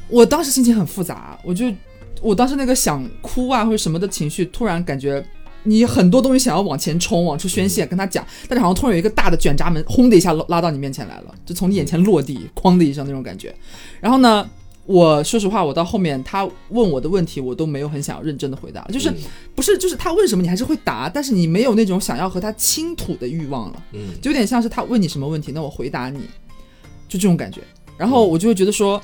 我当时心情很复杂，我就我当时那个想哭啊或者什么的情绪，突然感觉。你很多东西想要往前冲，往出宣泄，跟他讲，但是好像突然有一个大的卷闸门，轰的一下拉拉到你面前来了，就从你眼前落地，哐的一声那种感觉。然后呢，我说实话，我到后面他问我的问题，我都没有很想要认真的回答，就是、嗯不是就是他问什么你还是会答，但是你没有那种想要和他倾吐的欲望了，嗯就有点像是他问你什么问题，那我回答你，就这种感觉。然后我就会觉得说，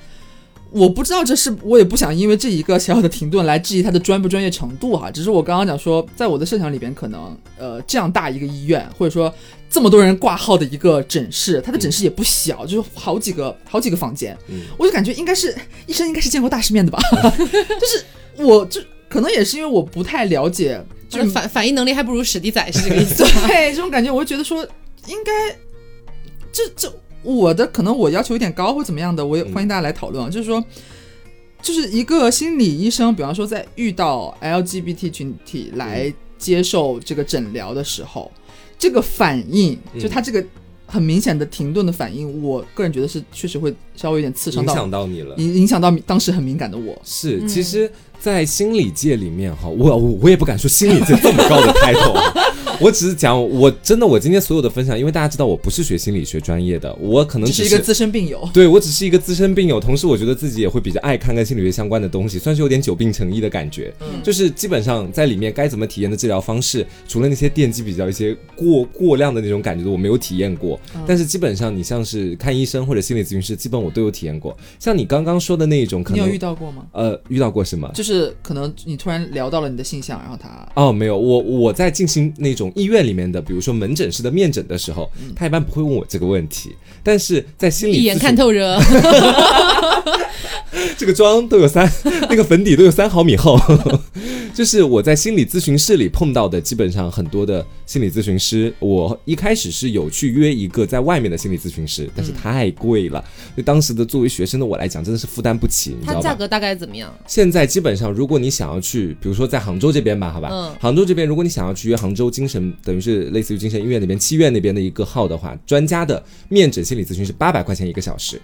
我不知道这是我也不想因为这一个小小的停顿来质疑他的专不专业程度哈，只是我刚刚讲说，在我的设想里边，可能呃这样大一个医院，或者说这么多人挂号的一个诊室，他的诊室也不小，就是好几个好几个房间，嗯我就感觉应该是医生应该是见过大世面的吧，就是我就可能也是因为我不太了解，就就是反反应能力还不如史迪仔，是这个意思。*laughs* 对这种感觉，我就觉得说应该这这我的可能我要求有点高或怎么样的，我也嗯欢迎大家来讨论啊，就是说。就是一个心理医生，比方说在遇到 LGBT 群体来接受这个诊疗的时候，这个反应，嗯就他这个很明显的停顿的反应，我个人觉得是确实会稍微有点刺伤影到响到你了。影影响到当时很敏感的我。是，嗯其实，在心理界里面哈，我我我也不敢说心理界这么高的 title，啊我只是讲，我真的我今天所有的分享，因为大家知道我不是学心理学专业的，我可能只只是一个资深病友，对我只是一个资深病友，同时我觉得自己也会比较爱看跟心理学相关的东西，算是有点久病成医的感觉。嗯就是基本上在里面该怎么体验的治疗方式，除了那些电击比较一些过过量的那种感觉的，我没有体验过。嗯但是基本上你像是看医生或者心理咨询师，基本我都有体验过。像你刚刚说的那一种，可能你有遇到过吗？呃遇到过什么？就是可能你突然聊到了你的性向，然后他哦，没有，我我在进行那种医院里面的，比如说门诊室的面诊的时候，他一般不会问我这个问题，但是在心理一眼看透热，*laughs* 这个妆都有三，*laughs* 那个粉底都有三毫米厚。*laughs* 就是我在心理咨询室里碰到的，基本上很多的心理咨询师，我一开始是有去约一个在外面的心理咨询师，但是太贵了，对当时的作为学生的我来讲，真的是负担不起，你知道吧？它价格大概怎么样？现在基本上，如果你想要去，比如说在杭州这边吧，好吧，嗯杭州这边，如果你想要去约杭州精神，等于是类似于精神医院那边七院那边的一个号的话，专家的面诊心理咨询是八百块钱一个小时，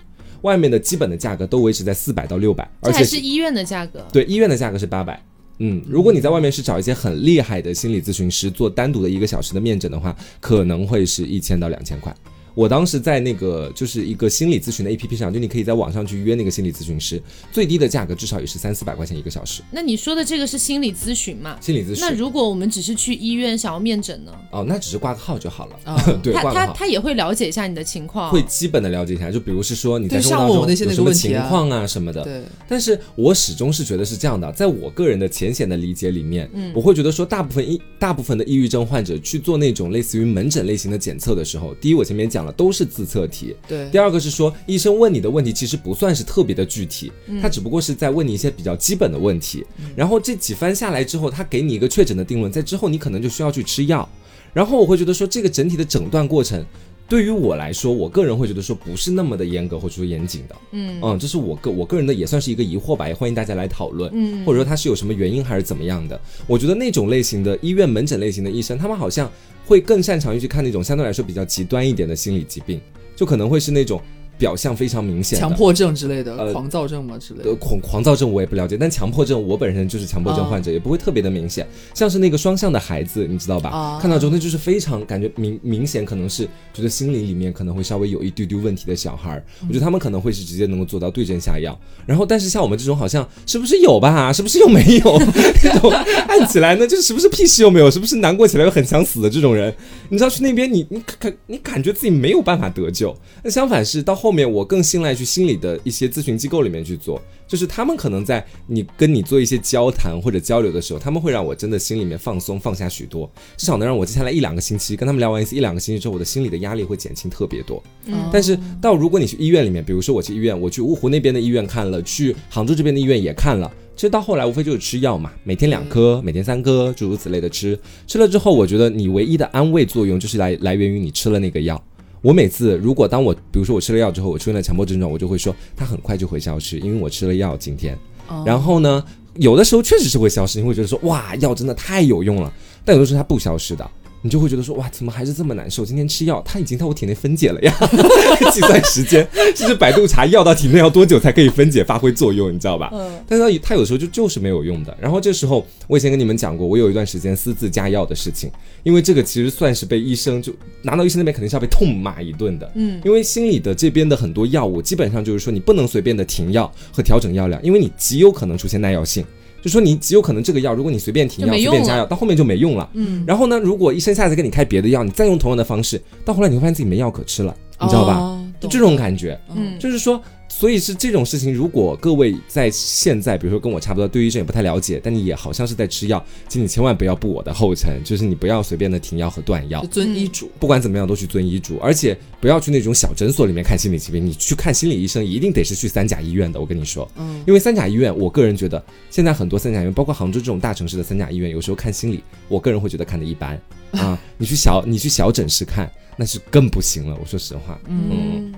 外面的基本的价格都维持在四百到六百，而且是医院的价格。对，医院的价格是八百。嗯，如果你在外面是找一些很厉害的心理咨询师做单独的一个小时的面诊的话，可能会是一千到两千块。我当时在那个就是一个心理咨询的 APP 上，就你可以在网上去约那个心理咨询师，最低的价格至少也是三四百块钱一个小时。那你说的这个是心理咨询嘛？心理咨询那如果我们只是去医院想要面诊呢？哦，那只是挂个号就好了。*laughs* 啊对，他挂个号。他他也会了解一下你的情况，会基本的了解一下，就比如是说你在对生活当中有什么情况啊什么的，对但是我始终是觉得是这样的，在我个人的浅显的理解里面，嗯我会觉得说，大部分抑大部分的抑郁症患者去做那种类似于门诊类型的检测的时候，第一我前面讲了都是自测题，对。第二个是说医生问你的问题其实不算是特别的具体，嗯。他只不过是在问你一些比较基本的问题，然后这几番下来之后，他给你一个确诊的定论，在之后你可能就需要去吃药，然后我会觉得说这个整体的诊断过程。对于我来说，我个人会觉得说不是那么的严格或者说严谨的，嗯。嗯，这是我个我个人的也算是一个疑惑吧，也欢迎大家来讨论，嗯。或者说他是有什么原因还是怎么样的。我觉得那种类型的医院门诊类型的医生，他们好像会更擅长于去看那种相对来说比较极端一点的心理疾病，就可能会是那种表象非常明显。强迫症之类的，呃狂躁症嘛之类呃，的。狂狂躁症我也不了解，但强迫症我本身就是强迫症患者，也不会特别的明显。像是那个双向的孩子，你知道吧？啊看到之后那就是非常感觉明明显，可能是觉得心理里面可能会稍微有一丢丢问题的小孩儿，我觉得他们可能会是直接能够做到对症下药。然后，但是像我们这种好像是不是有吧？*laughs* 是不是又没有？那种按起来呢，就是是不是屁事又没有？是不是难过起来又很想死的这种人？你知道去那边你你感你感觉自己没有办法得救。那相反是到后面我更信赖去心理的一些咨询机构里面去做，就是他们可能在你跟你做一些交谈或者交流的时候，他们会让我真的心里面放松放下许多，至少能让我接下来一两个星期跟他们聊完一次一两个星期之后，我的心理的压力会减轻特别多。嗯但是到如果你去医院里面，比如说我去医院，我去芜湖那边的医院看了，去杭州这边的医院也看了。其实到后来无非就是吃药嘛，每天两颗，每天三颗，诸如此类的吃。吃了之后，我觉得你唯一的安慰作用就是来来源于你吃了那个药。我每次如果当我比如说我吃了药之后，我出现了强迫症状，我就会说它很快就会消失，因为我吃了药今天。哦然后呢，有的时候确实是会消失，你会觉得说哇，药真的太有用了。但有的时候它不消失的，你就会觉得说哇，怎么还是这么难受？今天吃药，它已经在我体内分解了呀，*laughs* 计算时间，*laughs* 甚至百度查药到体内要多久才可以分解发挥作用，你知道吧？嗯但是它它有时候就就是没有用的。然后这时候我以前跟你们讲过，我有一段时间私自加药的事情，因为这个其实算是被医生就拿到医生那边肯定是要被痛骂一顿的。嗯，因为心理的这边的很多药物，基本上就是说你不能随便的停药和调整药量，因为你极有可能出现耐药性。就说你极有可能这个药，如果你随便停药、随便加药，到后面就没用了。嗯，然后呢，如果医生下次给你开别的药，你再用同样的方式，到后来你会发现自己没药可吃了，你知道吧？哦就这种感觉。嗯就是说，所以是这种事情，如果各位在现在，比如说跟我差不多，对医生也不太了解，但你也好像是在吃药，请你千万不要步我的后尘，就是你不要随便的停药和断药，遵医嘱。不管怎么样都去遵医嘱，而且不要去那种小诊所里面看心理疾病，你去看心理医生一定得是去三甲医院的，我跟你说，嗯，因为三甲医院，我个人觉得现在很多三甲医院，包括杭州这种大城市的三甲医院，有时候看心理，我个人会觉得看的一般。啊，你去小你去小诊室看，那是更不行了，我说实话，嗯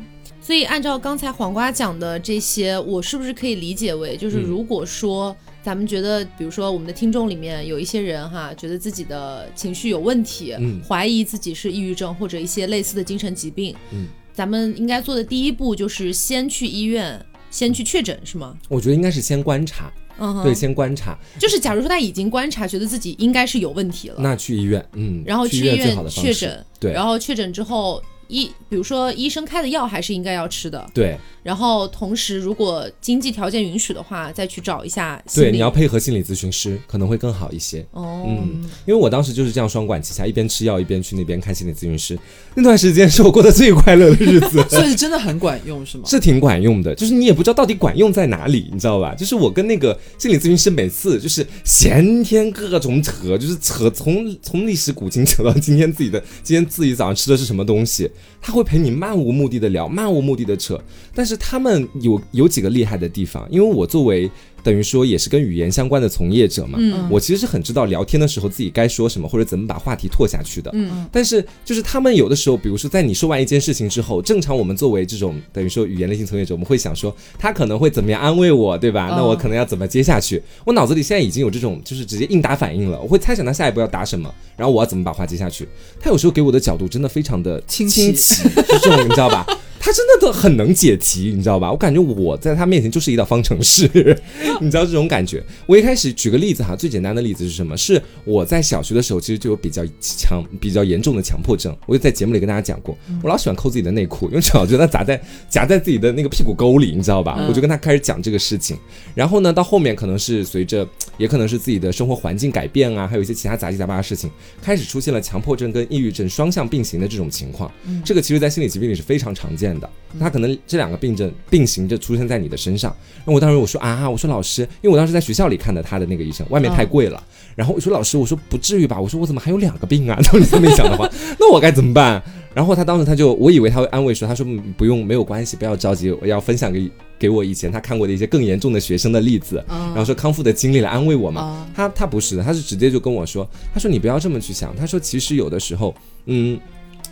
所以按照刚才黄瓜讲的这些，我是不是可以理解为，就是嗯如果说咱们觉得，比如说我们的听众里面有一些人哈，觉得自己的情绪有问题，嗯怀疑自己是抑郁症或者一些类似的精神疾病，嗯，咱们应该做的第一步就是先去医院，先去确诊，是吗？我觉得应该是先观察，嗯哼，对，，先观察，就是假如说他已经观察，觉得自己应该是有问题了，那去医院，嗯，然后去去医院确诊，对然后确诊之后。医，比如说医生开的药还是应该要吃的，对然后同时如果经济条件允许的话，再去找一下对，你要配合心理咨询师，可能会更好一些。哦，嗯，因为我当时就是这样双管齐下，一边吃药一边去那边看心理咨询师，那段时间是我过得最快乐的日子。*laughs* 所以真的很管用是吗？是挺管用的，就是你也不知道到底管用在哪里，你知道吧？就是我跟那个心理咨询师每次就是闲天各种扯，就是扯从从历史古今扯到今天自己的今天自己早上吃的是什么东西，他会陪你漫无目的的聊，漫无目的的扯。但是他们有有几个厉害的地方，因为我作为等于说也是跟语言相关的从业者嘛，嗯我其实是很知道聊天的时候自己该说什么或者怎么把话题拓下去的。嗯但是就是他们有的时候，比如说在你说完一件事情之后，正常我们作为这种等于说语言类型从业者，我们会想说他可能会怎么样安慰我，对吧？嗯那我可能要怎么接下去？我脑子里现在已经有这种就是直接应答反应了，我会猜想他下一步要答什么，然后我要怎么把话接下去。他有时候给我的角度真的非常的清清晰奇，就这种你知道吧？他真的都很能解题，你知道吧？我感觉我在他面前就是一道方程式，*laughs* 你知道这种感觉。我一开始举个例子哈，最简单的例子是什么？是我在小学的时候其实就有比较强、比较严重的强迫症，我就在节目里跟大家讲过，我老喜欢抠自己的内裤，因为老觉得它夹在夹在自己的那个屁股沟里，你知道吧？嗯我就跟他开始讲这个事情。然后呢，到后面可能是随着，也可能是自己的生活环境改变啊，还有一些其他杂七杂八的事情，开始出现了强迫症跟抑郁症双向并行的这种情况。这个其实，在心理疾病里是非常常见的。他可能这两个病症并行着出现在你的身上。然后我当时我说啊，我说老师，因为我当时在学校里看的他的那个医生，外面太贵了。然后我说老师，我说不至于吧？我说我怎么还有两个病啊？当你这么一想的话，那我该怎么办？然后他当时他就，我以为他会安慰说，他说嗯不用，没有关系，不要着急，我要分享给给我以前他看过的一些更严重的学生的例子，嗯然后说康复的经历来安慰我嘛。啊，他他不是的，他是直接就跟我说，他说你不要这么去想，他说其实有的时候，嗯。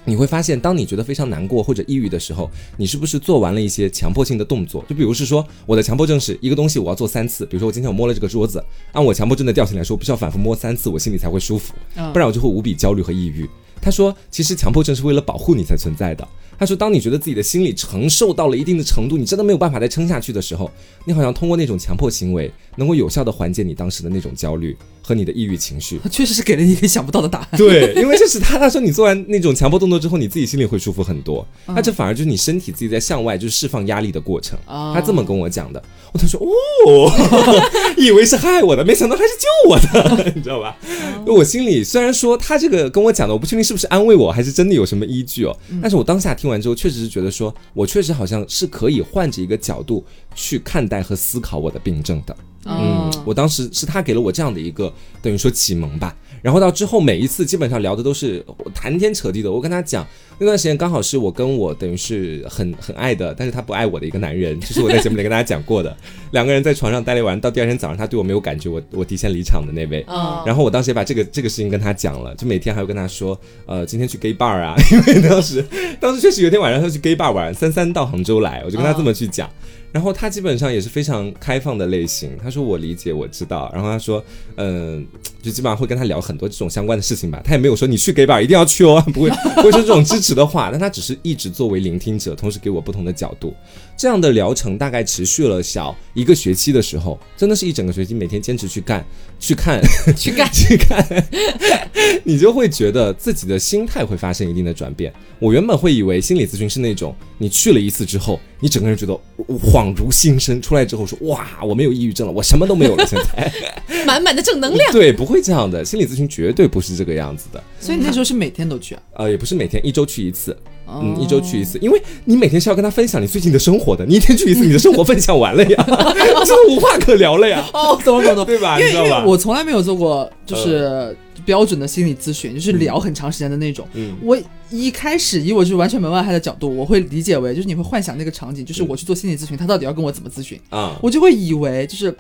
你会发现，当你觉得非常难过或者抑郁的时候，你是不是做完了一些强迫性的动作？就比如是说，我的强迫症是一个东西我要做三次，比如说我今天我摸了这个桌子，按我强迫症的调性来说，我必须要反复摸三次，我心里才会舒服，嗯不然我就会无比焦虑和抑郁。他说，其实强迫症是为了保护你才存在的。他说，当你觉得自己的心理承受到了一定的程度，你真的没有办法再撑下去的时候，你好像通过那种强迫行为，能够有效的缓解你当时的那种焦虑和你的抑郁情绪。他确实是给了你一个想不到的答案。对，因为就是他他说你做完那种强迫动作之后，你自己心里会舒服很多，那这反而就是你身体自己在向外就是释放压力的过程。啊他这么跟我讲的，我他说哦，*laughs* 以为是害我的，没想到他是救我的，*laughs* 你知道吧？我心里虽然说他这个跟我讲的，我不确定是不是安慰我，还是真的有什么依据哦。但是我当下听完之后，确实是觉得说，我确实好像是可以换着一个角度去看待和思考我的病症的。嗯，我当时是他给了我这样的一个等于说启蒙吧。然后到之后每一次基本上聊的都是谈天扯地的。我跟他讲那段时间刚好是我跟我等于是很很爱的，但是他不爱我的一个男人，就是我在节目里跟大家讲过的，*laughs* 两个人在床上待了一晚上，到第二天早上他对我没有感觉，我我提前离场的那位。嗯然后我当时也把这个这个事情跟他讲了，就每天还会跟他说，呃，今天去 gay bar 啊，*laughs* 因为当时当时确实有一天晚上他去 gay bar 玩，三三到杭州来，我就跟他这么去讲。然后他基本上也是非常开放的类型，他说我理解我知道，然后他说，嗯、就基本上会跟他聊很多这种相关的事情吧，他也没有说你去给吧一定要去哦，不会不会说这种支持的话，但他只是一直作为聆听者，同时给我不同的角度。这样的疗程大概持续了小一个学期的时候，真的是一整个学期每天坚持去干、去看、*laughs* 去干。*laughs* 去看，*laughs* 你就会觉得自己的心态会发生一定的转变。我原本会以为心理咨询是那种你去了一次之后，你整个人觉得恍如新生，出来之后说哇，我没有抑郁症了，我什么都没有了，现在满满的正能量。对，不会这样的。心理咨询绝对不是这个样子的。所以你那时候是每天都去啊？呃，也不是每天，一周去一次。哦嗯，一周去一次，因为你每天是要跟他分享你最近的生活的，你一天去一次，你的生活分享完了呀，*laughs* 真的无话可聊了呀，哦，懂了懂了懂。对吧？你知道吧？我从来没有做过就是标准的心理咨询，就是聊很长时间的那种。嗯我一开始以我就是完全门外汉的角度，我会理解为就是你会幻想那个场景，就是我去做心理咨询，他到底要跟我怎么咨询，啊我就会以为就是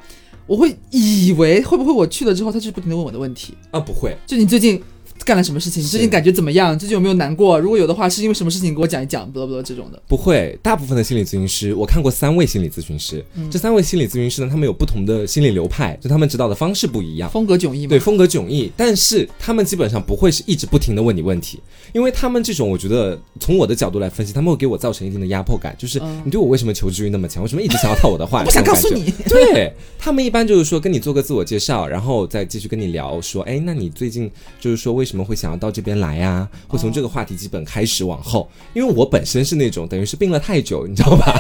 我会以为会不会我去了之后，他就是不停的问我的问题，啊，不会，就你最近。干了什么事情？你最近感觉怎么样？最近有没有难过？如果有的话，是因为什么事情？给我讲一讲，不不不，这种的。不会，大部分的心理咨询师，我看过三位心理咨询师，嗯这三位心理咨询师呢，他们有不同的心理流派，就他们指导的方式不一样。风格迥异嘛。对，风格迥异，但是他们基本上不会是一直不停的问你问题，因为他们这种，我觉得从我的角度来分析，他们会给我造成一定的压迫感，就是嗯你对我为什么求知欲那么强，为什么一直想要套我的话？不想告诉你。*laughs* 对他们一般就是说跟你做个自我介绍，然后再继续跟你聊说，哎，那你最近就是说为什么会想要到这边来呀、会从这个话题基本开始往后，因为我本身是那种等于是病了太久，你知道吧？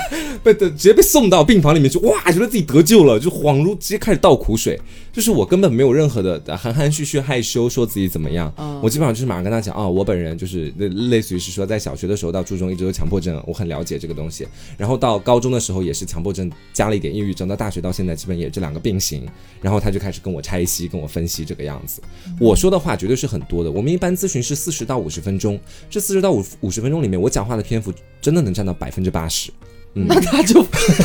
被直接被送到病房里面去，哇，觉得自己得救了，就恍如直接开始倒苦水，就是我根本没有任何的含含蓄蓄、害羞说自己怎么样，嗯我基本上就是马上跟他讲啊、我本人就是类类似于是说在小学的时候到初中一直都强迫症，我很了解这个东西，然后到高中的时候也是强迫症加了一点抑郁症，到大学到现在基本也这两个并行，然后他就开始跟我拆析，跟我分析这个样子。我说的话绝对是很多的，我们一般咨询是四十到五十分钟，这四十到五五十分钟里面，我讲话的篇幅真的能占到百分之八十。嗯那他就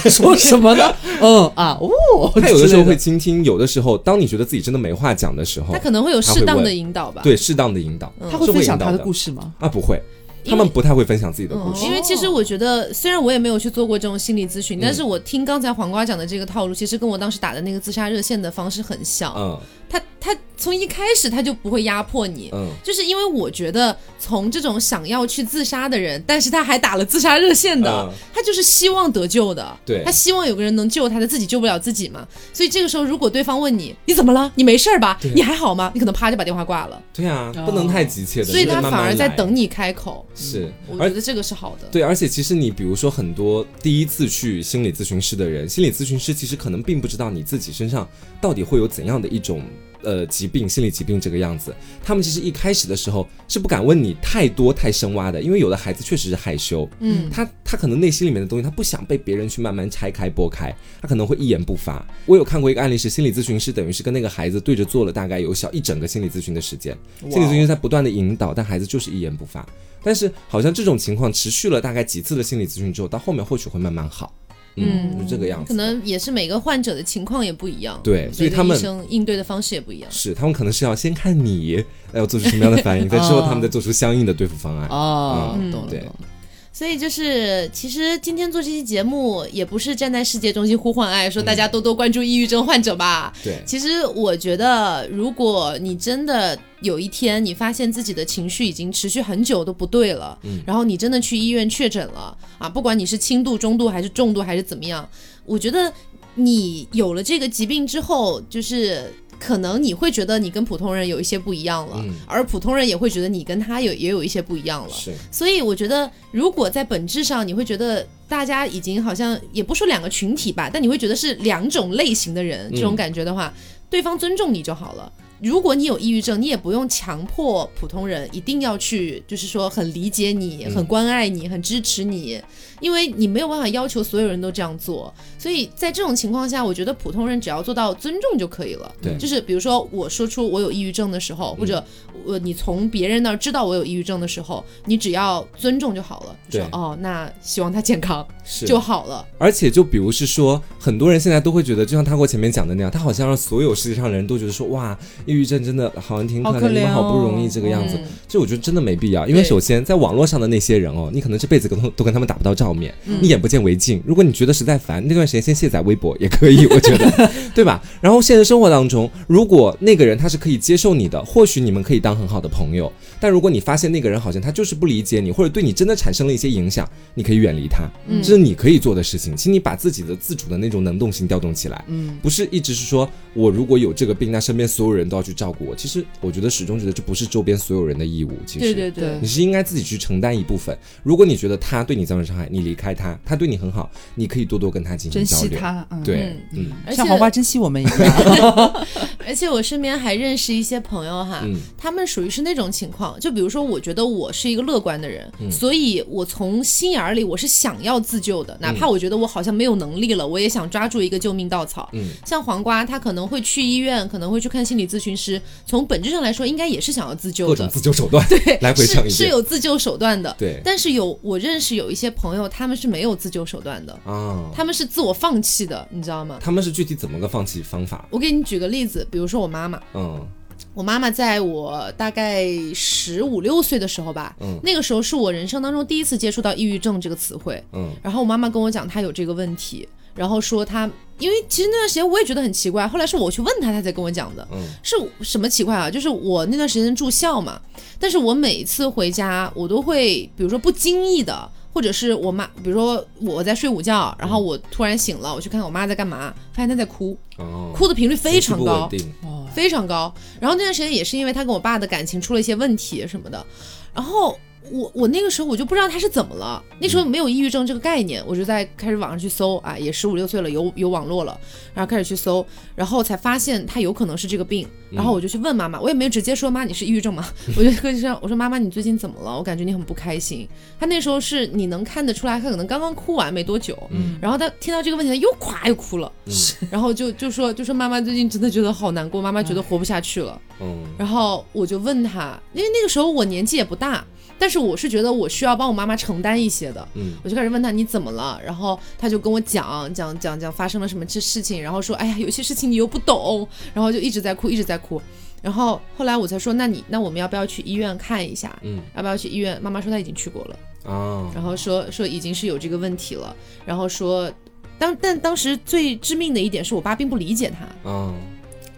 说什么呢？*laughs* 嗯啊哦，他有的时候会倾听，有的时候当你觉得自己真的没话讲的时候他，可能会有适当的引导吧。对适当的引导，他会分享他的引导的故事吗？啊，不会，他们不太会分享自己的故事。因为其实我觉得，虽然我也没有去做过这种心理咨嗯询，但是我听刚才黄瓜讲的这个套路，其实跟我当时打的那个自杀热线的方式很像。嗯他他从一开始他就不会压迫你，嗯，就是因为我觉得从这种想要去自杀的人，但是他还打了自杀热线的，嗯。他就是希望得救的，对。他希望有个人能救他，他自己救不了自己嘛。所以这个时候，如果对方问你你怎么了，你没事儿吧，你还好吗？你可能啪就把电话挂了，对啊，哦。不能太急切的，所以他反而在等你开口。是，而我觉得这个是好的。对，而且其实你比如说很多第一次去心理咨询室的人，心理咨询师其实可能并不知道你自己身上到底会有怎样的一种。呃，疾病，心理疾病这个样子，他们其实一开始的时候是不敢问你太多太深挖的，因为有的孩子确实是害羞，嗯，他他可能内心里面的东西，他不想被别人去慢慢拆开剥开，他可能会一言不发。我有看过一个案例是，心理咨询师等于是跟那个孩子对着做了大概有小一整个心理咨询的时间，心理咨询师在不断的引导，但孩子就是一言不发。但是好像这种情况持续了大概几次的心理咨询之后，到后面或许会慢慢好，嗯，是这个样子。可能也是每个患者的情况也不一样，对所以他们医生应对的方式也不一样。是他们可能是要先看你要做出什么样的反应，*laughs* 再之后他们再做出相应的对付方案。哦，嗯懂了对懂了。所以就是，其实今天做这期节目，也不是站在世界中心呼唤爱，说大家多多关注抑郁症患者吧。对，其实我觉得，如果你真的有一天你发现自己的情绪已经持续很久都不对了，嗯然后你真的去医院确诊了啊，不管你是轻度、中度还是重度还是怎么样，我觉得你有了这个疾病之后，就是。可能你会觉得你跟普通人有一些不一样了，嗯而普通人也会觉得你跟他有也有一些不一样了。是，所以我觉得，如果在本质上你会觉得大家已经好像也不说两个群体吧，但你会觉得是两种类型的人，嗯这种感觉的话，对方尊重你就好了。如果你有抑郁症，你也不用强迫普通人一定要去，就是说很理解你、嗯很关爱你、很支持你，因为你没有办法要求所有人都这样做。所以在这种情况下，我觉得普通人只要做到尊重就可以了。对就是比如说我说出我有抑郁症的时候，或者我你从别人那儿知道我有抑郁症的时候，你只要尊重就好了。对说哦，那希望他健康是就好了。而且就比如是说，很多人现在都会觉得，就像他给我前面讲的那样，他好像让所有世界上的人都觉得说，哇，抑郁症真的好像挺可怜的，好怜你们好不哦容易这个样子。嗯这我觉得真的没必要，因为首先在网络上的那些人哦，你可能这辈子都都跟他们打不到照面，嗯你眼不见为净。如果你觉得实在烦，那段时间先卸载微博也可以，我觉得，*laughs* 对吧？然后现实生活当中，如果那个人他是可以接受你的，或许你们可以当很好的朋友。但如果你发现那个人好像他就是不理解你，或者对你真的产生了一些影响，你可以远离他，嗯这是你可以做的事情。请你把自己的自主的那种能动性调动起来，嗯，不是一直是说我如果有这个病，那身边所有人都要去照顾我。其实我觉得始终觉得这不是周边所有人的义务，其实对对对对你是应该自己去承担一部分。如果你觉得他对你造成伤害，你离开他，他对你很好，你可以多多跟他进行交流。惜他，嗯，对，嗯像黄瓜珍惜我们一样。*laughs* 而且我身边还认识一些朋友哈，嗯他们属于是那种情况，就比如说，我觉得我是一个乐观的人，嗯所以我从心眼儿里我是想要自救的，哪怕我觉得我好像没有能力了，我也想抓住一个救命稻草。嗯像黄瓜，他可能会去医院，可能会去看心理咨询师，从本质上来说，应该也是想要自救各种的，自救手段，*laughs* 对，*laughs* 来回唱一是是。有自救手段的。对但是有我认识有一些朋友，他们是没有自救手段的，啊，他们是自我放弃的，你知道吗？他们是具体怎么个放弃方法？我给你举个例子，比如说我妈妈，嗯我妈妈在我大概十五六岁的时候吧，嗯那个时候是我人生当中第一次接触到抑郁症这个词汇。嗯然后我妈妈跟我讲她有这个问题，然后说她，因为其实那段时间我也觉得很奇怪，后来是我去问她，她才跟我讲的。嗯是什么奇怪啊？就是我那段时间住校嘛，但是我每一次回家，我都会比如说不经意的，或者是我妈，比如说我在睡午觉，然后我突然醒了，我去看看我妈在干嘛，发现她在哭，哦，哭的频率非常高非常高。然后那段时间也是因为她跟我爸的感情出了一些问题什么的，然后我我那个时候我就不知道他是怎么了，那时候没有抑郁症这个概念，我就在开始网上去搜啊，也十五六岁了，有有网络了，然后开始去搜，然后才发现他有可能是这个病，然后我就去问妈妈，我也没有直接说妈你是抑郁症吗？*laughs* 我就跟上我说妈妈你最近怎么了？我感觉你很不开心。他那时候是你能看得出来，他可能刚刚哭完没多久，嗯然后他听到这个问题，他又咵又哭了，*laughs* 然后就就说就说妈妈最近真的觉得好难过，妈妈觉得活不下去了。嗯然后我就问他，因为那个时候我年纪也不大，但是我是觉得我需要帮我妈妈承担一些的，嗯。我就开始问他你怎么了，然后他就跟我讲讲讲讲发生了什么这事情，然后说哎呀有些事情你又不懂，然后就一直在哭一直在哭，然后后来我才说那你那我们要不要去医院看一下？嗯。要不要去医院？妈妈说她已经去过了。啊，然后说说已经是有这个问题了，然后说当但当时最致命的一点是我爸并不理解他，啊，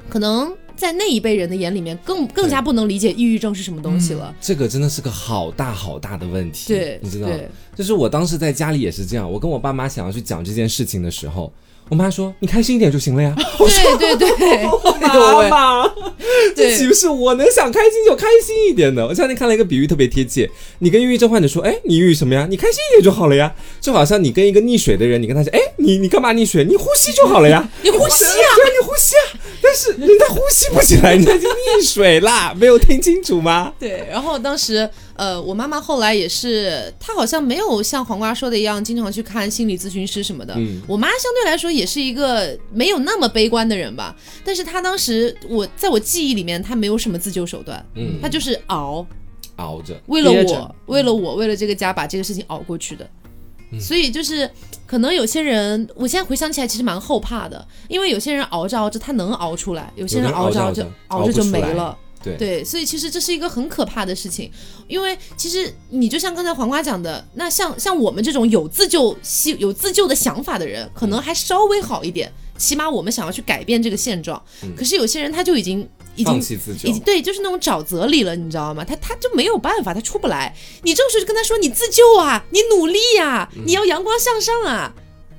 可能在那一辈人的眼里面更更加不能理解抑郁症是什么东西了。这个真的是个好大好大的问题，对，你知道，就是我当时在家里也是这样，我跟我爸妈想要去讲这件事情的时候，我妈说你开心一点就行了呀。*laughs* 对对对 *laughs* 妈妈，这岂不是我能想开心就开心一点的？我前两天看了一个比喻特别贴切，你跟抑郁症患者说，哎，你抑郁什么呀？你开心一点就好了呀。就好像你跟一个溺水的人，你跟他讲，哎，你你干嘛溺水？你呼吸就好了呀。你呼吸啊！对，你呼吸啊。但是人家呼吸不起来，人家已经溺水啦，没有听清楚吗？对，然后当时呃，我妈妈后来也是，她好像没有像黄瓜说的一样，经常去看心理咨询师什么的。嗯。我妈相对来说也是一个没有那么悲观的人吧，但是她当时我在我记忆里面，她没有什么自救手段，嗯。她就是熬，熬着，为了我，为了我，为了这个家把这个事情熬过去的。嗯。所以就是，可能有些人，我现在回想起来其实蛮后怕的，因为有些人熬着熬着他能熬出来，有些人熬着熬着熬着就没了。对对，所以其实这是一个很可怕的事情，因为其实你就像刚才黄瓜讲的，那像像我们这种有自救希有自救的想法的人，可能还稍微好一点，起码我们想要去改变这个现状。可是有些人他就已经已放经弃自救已经对，就是那种沼泽里了，你知道吗？他他就没有办法，他出不来。你这个时候就跟他说：“你自救啊，你努力呀、嗯你要阳光向上啊。”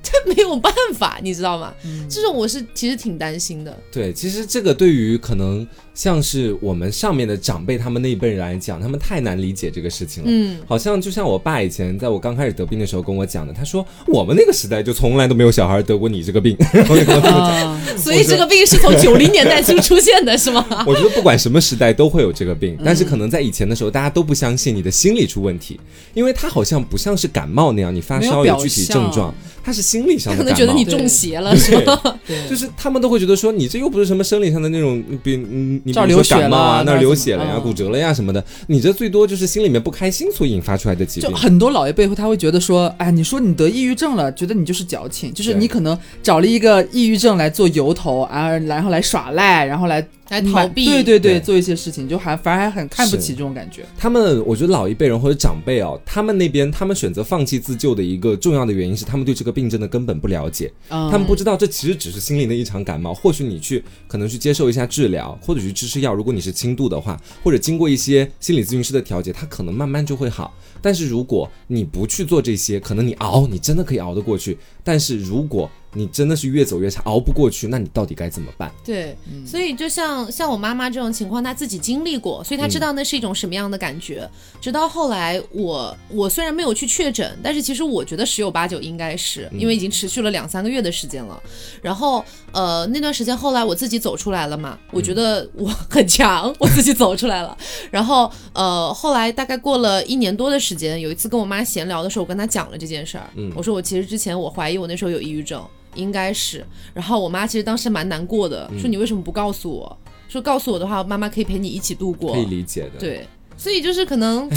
这没有办法，你知道吗？嗯这种我是其实挺担心的。对，其实这个对于可能像是我们上面的长辈他们那一辈人来讲，他们太难理解这个事情了。嗯，好像就像我爸以前在我刚开始得病的时候跟我讲的，他说我们那个时代就从来都没有小孩得过你这个病。*laughs* 所以这个病是从九零年代就出现的，是吗？*laughs* 我觉得不管什么时代都会有这个病，但嗯是可能在以前的时候，大家都不相信你的心理出问题，因为它好像不像是感冒那样，你发烧有具体症状，它是心理上的感冒。可能觉得你中邪了，是吗？对，就是他们都会觉得说，你这又不是什么生理上的那种，病嗯，你比这儿如说流血了感冒啊，那儿流血了呀、嗯骨折了呀什么的，你这最多就是心里面不开心所引发出来的疾病。就很多老一辈会他会觉得说，哎，你说你得抑郁症了，觉得你就是矫情，就是你可能找了一个抑郁症来做由头啊，然后来耍赖，然后来来逃避。对对对，对做一些事情，就还反而还很看不起这种感觉。他们，我觉得老一辈人或者长辈哦，他们那边他们选择放弃自救的一个重要的原因是，他们对这个病症的根本不了解。嗯，他们不知道这其实只是心灵的一场感冒，或许你去可能去接受一下治疗，或者去吃吃药，如果你是轻度的话，或者经过一些心理咨询师的调节，他可能慢慢就会好。但是如果你不去做这些，可能你熬，你真的可以熬得过去。但是如果你真的是越走越差，熬不过去，那你到底该怎么办？对，所以就像像我妈妈这种情况，她自己经历过，所以她嗯知道那是一种什么样的感觉。直到后来我，我虽然没有去确诊，但是其实我觉得十有八九应该是，嗯因为已经持续了两三个月的时间了。然后呃，那段时间后来我自己走出来了嘛，我觉得我很强，我自己走出来了。然后呃，后来大概过了一年多的时间，有一次跟我妈闲聊的时候，我跟她讲了这件事儿。嗯我说我其实之前我怀疑我那时候有抑郁症。应该是，然后我妈其实当时蛮难过的，嗯说你为什么不告诉我？说告诉我的话，妈妈可以陪你一起度过可。以理解的。，对，所以就是可能，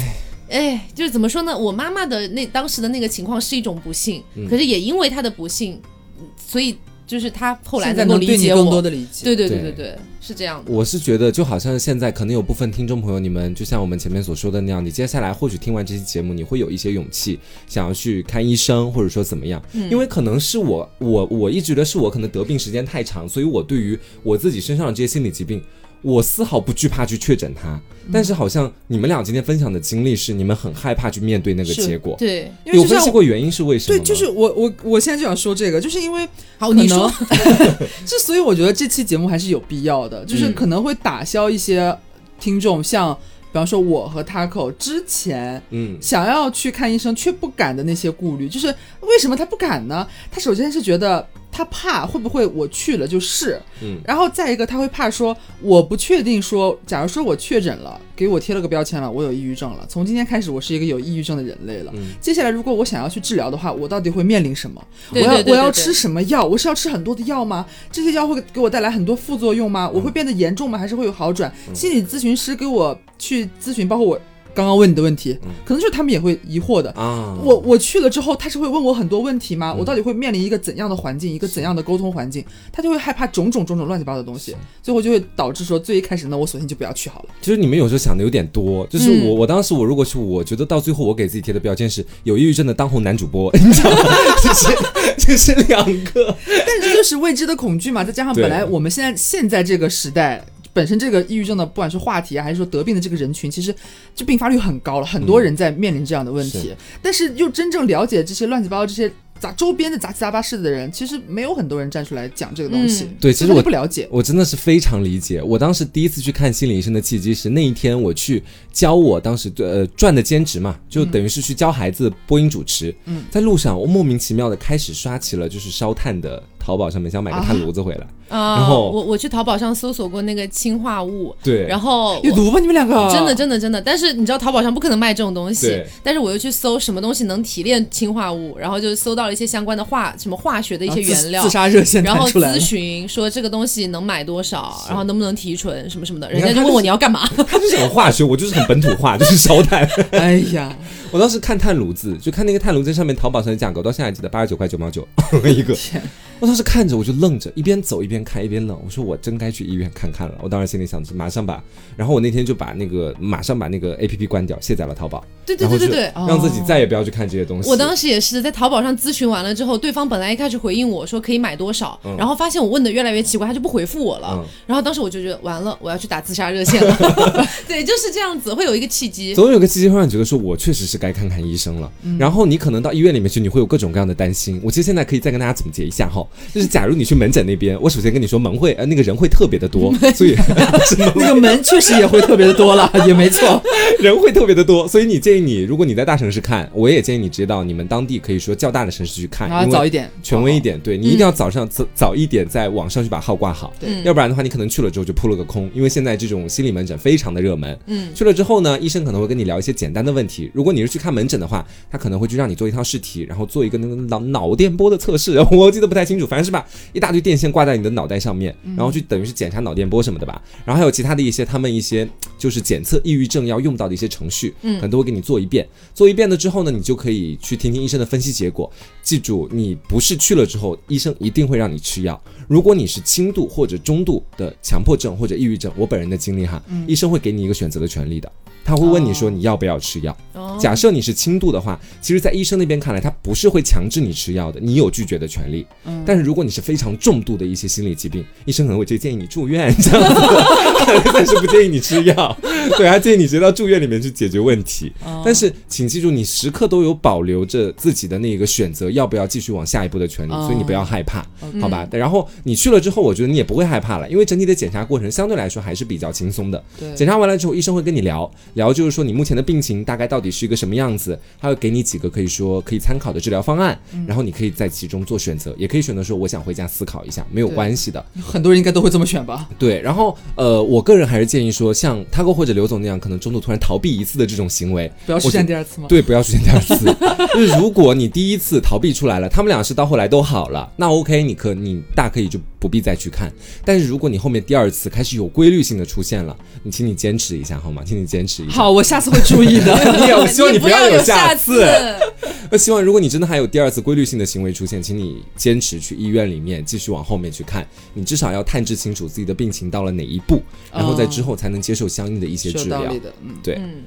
哎，就是怎么说呢？我妈妈的那当时的那个情况是一种不幸，嗯可是也因为她的不幸，嗯所以就是他后来现在够能对你更理解我。多的理解。对对对对对对，是这样的。我是觉得，就好像现在可能有部分听众朋友，你们就像我们前面所说的那样，你接下来或许听完这期节目，你会有一些勇气，想要去看医生，或者说怎么样，嗯因为可能是我，我我一直觉得是我可能得病时间太长，所以我对于我自己身上的这些心理疾病。我丝毫不惧怕去确诊它，嗯。但是好像你们俩今天分享的经历是，你们很害怕去面对那个结果。对，有因为就像分析过原因是为什么对，就是我我我现在就想说这个，就是因为好，可你说。能，之所以我觉得这期节目还是有必要的，就是嗯。可能会打消一些听众，像比方说我和 Taco 之前嗯。想要去看医生却不敢的那些顾虑，就是为什么他不敢呢？他首先是觉得他怕会不会我去了就是，嗯然后再一个他会怕说我不确定说，假如说我确诊了，给我贴了个标签了，我有抑郁症了，从今天开始我是一个有抑郁症的人类了。嗯接下来如果我想要去治疗的话，我到底会面临什么？对我要对对对对我要吃什么药？我是要吃很多的药吗？这些药会给我带来很多副作用吗？我会变得严重吗？还是会有好转？心理咨询师给我去咨询，包括我刚刚问你的问题，可能就是他们也会疑惑的。啊，我我去了之后，他是会问我很多问题嗯吗？我到底会面临一个怎样的环境，一个怎样的沟通环境？他就会害怕种种种种乱七八糟的东西，最后就会导致说，最一开始呢，我索性就不要去好了。其实你们有时候想的有点多，就是嗯我、我当时我如果去，我觉得到最后我给自己贴的标签是有抑郁症的当红男主播，*laughs* 你知道吗？*laughs* 就是就是两个，但这就是未知的恐惧嘛，再加上本来我们现在现在这个时代。本身这个抑郁症的，不管是话题啊，还是说得病的这个人群，其实就病发率很高了，很多人在面临这样的问题。是但是又真正了解这些乱七八糟这些杂周边的杂七杂八事的人，其实没有很多人站出来讲这个东西。对其实我不了解。我真的是非常理解。我当时第一次去看心理医生的契机是那一天我去教我当时呃赚的兼职嘛，就等于是去教孩子播音主持。嗯，在路上我莫名其妙的开始刷起了就是烧炭的淘宝上面想买个炭炉子回来。啊，然后我我去淘宝上搜索过那个氢化物，对，然后我有毒吧你们两个？真的真的真的，但是你知道淘宝上不可能卖这种东西对，但是我又去搜什么东西能提炼氢化物，然后就搜到了一些相关的化什么化学的一些原料自。杀热线然后咨询说这个东西能买多少，然后能不能提纯什么什么的，人家就问我你要干嘛？他就是很化学，我就是很本土化，*laughs* 就是烧炭。哎呀，我当时看炭炉子，就看那个炭炉子上面淘宝上的价格，我到现在还记得八十九块九毛九 *laughs* 一个。天，我当时看着我就愣着，一边走一边看一边愣。我说我真该去医院看看了。我当时心里想着，马上把，然后我那天就把那个马上把那个 A P P 关掉，卸载了淘宝，对对对对对。让自己再也不要去看这些东西。我当时也是在淘宝上咨询完了之后，对方本来一开始回应我说可以买多少，嗯然后发现我问的越来越奇怪，他就不回复我了。嗯然后当时我就觉得完了，我要去打自杀热线了。*laughs* 对，就是这样子，会有一个契机。总有个契机会让你觉得说，我确实是该看看医生了。然后你可能到医院里面去，你会有各种各样的担心。我其实现在可以再跟大家总结一下哈，就是假如你去门诊那边，我首先跟你说门会呃那个人会特别的多，所以 *laughs* 那个门确实也会特别的多了，也没错。*laughs* 人会特别的多，所以你建议你，如果你在大城市看，我也建议你直接到你们当地可以说较大的城市去看，然后早一点，权威一点，对你一定要早上早早一点在网上去把号挂好，嗯要不然的话你可能去了之后就扑了个空，因为现在这种心理门诊非常的热门，嗯，去了之后呢，医生可能会跟你聊一些简单的问题，如果你是去看门诊的话，他可能会去让你做一套试题，然后做一个那个脑脑电波的测试，*laughs* 我记得不太清楚，反正是把一大堆电线挂在你的脑袋上面，然后去等于是检查脑电波什么的吧，然后还有其他的一些他们一些就是检测抑郁症要用到的一些程序，嗯。可能都会给你做一遍，做一遍了之后呢，你就可以去听听医生的分析结果。记住，你不是去了之后，医生一定会让你吃药。如果你是轻度或者中度的强迫症或者抑郁症，我本人的经历哈，医生会给你一个选择的权利的，他会问你说哦你要不要吃药。哦假设你是轻度的话，其实，在医生那边看来，他不是会强制你吃药的，你有拒绝的权利。嗯但是如果你是非常重度的一些心理疾病，医生可能会就建议你住院这样子，*laughs* 但是不建议你吃药，*laughs* 对，他建议你直接到住院里面去解决问题。哦但是请记住，你时刻都有保留着自己的那个选择要不要继续往下一步的权利，哦所以你不要害怕，嗯好吧？然后你去了之后，我觉得你也不会害怕了，因为整体的检查过程相对来说还是比较轻松的。对检查完了之后，医生会跟你聊聊，就是说你目前的病情大概到底是一个什么样子，他会给你几个可以说可以参考的治疗方案，嗯然后你可以在其中做选择，也可以选择说我想回家思考一下，没有关系的。很多人应该都会这么选吧？对，然后呃，我个人还是建议说，像 Taco 或者刘总那样，可能中途突然逃避一次的这种行为，不要出现第二次吗？对，不要出现第二次。*laughs* 就是如果你第一次逃避出来了，他们俩是到后来都好了，那 OK，你可你大可以就不必再去看。但是如果你后面第二次开始有规律性的出现了，你请你坚持一下好吗？请你坚持一下。好，我下次会注意的。*laughs* 你也，我希望你 *laughs* 不要有下次。*laughs* 那希望如果你真的还有第二次规律性的行为出现，请你坚持去医院里面继续往后面去看，你至少要探知清楚自己的病情到了哪一步，然后在之后才能接受相应的一些治疗是有道理。的，嗯，对，嗯，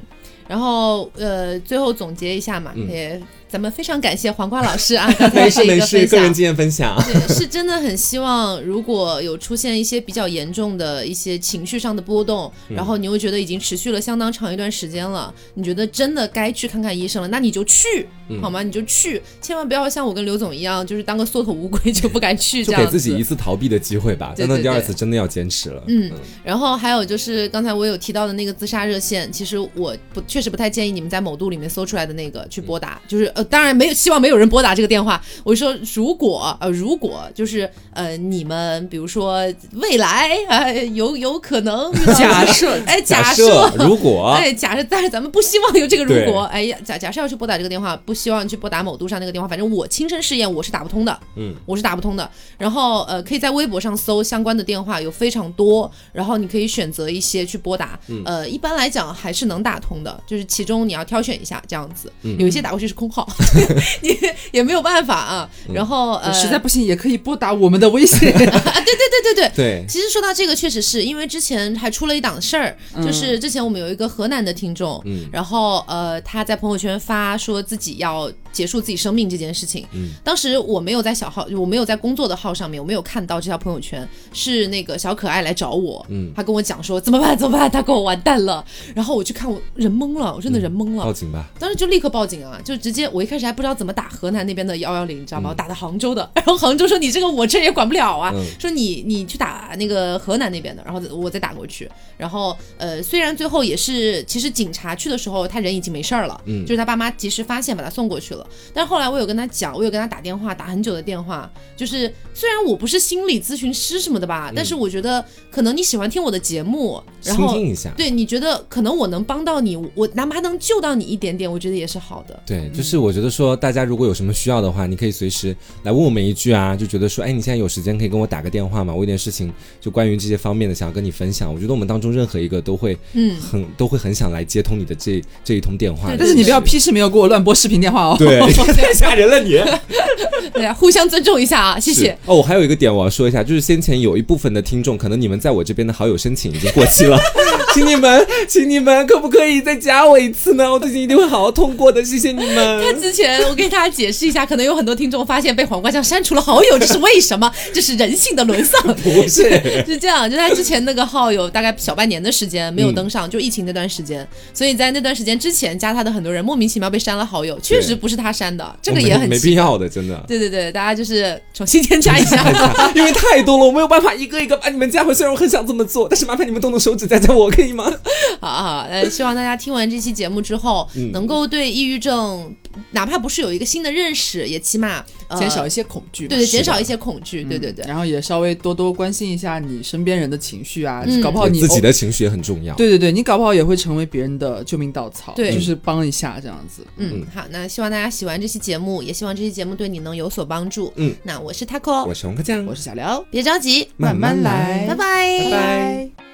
然后呃，最后总结一下嘛，嗯也咱们非常感谢黄瓜老师啊，*laughs* 刚才没是一个事没事，分享。个人经验分享。对，是真的很希望，如果有出现一些比较严重的一些情绪上的波动，嗯然后你又觉得已经持续了相当长一段时间了，你觉得真的该去看看医生了，那你就去，嗯好吗？你就去，千万不要像我跟刘总一样，就是当个缩头乌龟就不敢去这就样就。给自己一次逃避的机会吧，真的第二次真的要坚持了。嗯，然后还有就是刚才我有提到的那个自杀热线，其实我不确实不太建议你们在某度里面搜出来的那个去拨打，就是呃，当然没有希望没有人拨打这个电话。我说如果呃如果就是呃你们比如说未来呃有有可能 *laughs* 假设哎假设如果哎，假设，但是咱们不希望有这个如果。哎呀，假假设要去拨打这个电话，不希望去拨打某度上那个电话，反正我亲身试验，我是打不通的。嗯，我是打不通的。然后呃，可以在微博上搜相关的电话，有非常多，然后你可以选择一些去拨打。嗯呃，一般来讲还是能打通的，就是其中你要挑选一下这样子。嗯有一些打过去是空号，*laughs* 你也没有办法啊。嗯然后呃，实在不行也可以拨打我们的微信。*laughs* 对对对对。对，其实说到这个，确实是因为之前还出了一档事儿，就是之前我们有一个河南的听众，嗯然后呃他在朋友圈发说自己要结束自己生命这件事情。嗯当时我没有在小号，我没有在工作的号上面，我没有看到这条朋友圈，是那个小可爱来找我，嗯他跟我讲说怎么办怎么办，他跟我完蛋了。然后我去看，我人懵了，我真的人懵了。报警吧。当时就立刻报警啊，就直接我一开始还不知道怎么打河南那边的幺幺零，你知道吗？嗯我打的杭州的，然后杭州说你这个我这也管不了啊，嗯说你你去打那个河南那边的，然后我再打过去。然后呃，虽然最后也是，其实警察去的时候他人已经没事儿了，嗯就是他爸妈及时发现把他送过去了。但后来我有跟他讲，我有跟他打电话，打很久的电话，就是虽然我不是心理咨询师什么的吧，但是我觉得可能你喜欢听我的节目，然后倾听一下。对你觉得可能我能帮到你，我哪怕能救到你一点点，我觉得也是好的。对，就是我我觉得说大家如果有什么需要的话，你可以随时来问我们一句啊，就觉得说，哎，你现在有时间可以跟我打个电话吗？我有点事情就关于这些方面的想要跟你分享。我觉得我们当中任何一个都会嗯，很都会很想来接通你的这这一通电话。但是你不要屁事没有给我乱拨视频电话哦。对，太 *laughs* 吓人了你。对啊，互相尊重一下啊，谢谢。哦，我还有一个点我要说一下，就是先前有一部分的听众，可能你们在我这边的好友申请已经过期了，请你们，*laughs* 请你们可不可以再加我一次呢？我最近一定会好好通过的，谢谢你们。他之前我给大家解释一下，可能有很多听众发现被黄瓜酱删除了好友，这是为什么？*laughs* 这是人性的沦丧。*laughs* 不是，是这样，就他之前那个号有大概小半年的时间没有登上，就疫情那段时间，所以在那段时间之前加他的很多人莫名其妙被删了好友，确实不是他删的，这个也很奇怪。必要的，真的。对对对，大家就是重新添加一下。因为太多了，我没有办法一个一个把你们加回。虽然我很想这么做，但是麻烦你们动动手指加加我，可以吗？*laughs* 好好，呃，希望大家听完这期节目之后，嗯能够对抑郁症，哪怕不是有一个新的认识，也起码、呃、减少一些恐惧。对对，减少一些恐惧，对对对。然后也稍微多多关心一下你身边人的情绪啊，嗯搞不好你自己的情绪也很重要。对对对，你搞不好也会成为别人的救命稻草，对就是帮一下这样子。嗯，好，那希望大家喜欢这期节目，也希望这期节目对你能有所帮助。嗯，那我是 Taco，我是红克酱，我是小刘，别着急，慢慢来拜拜，拜拜。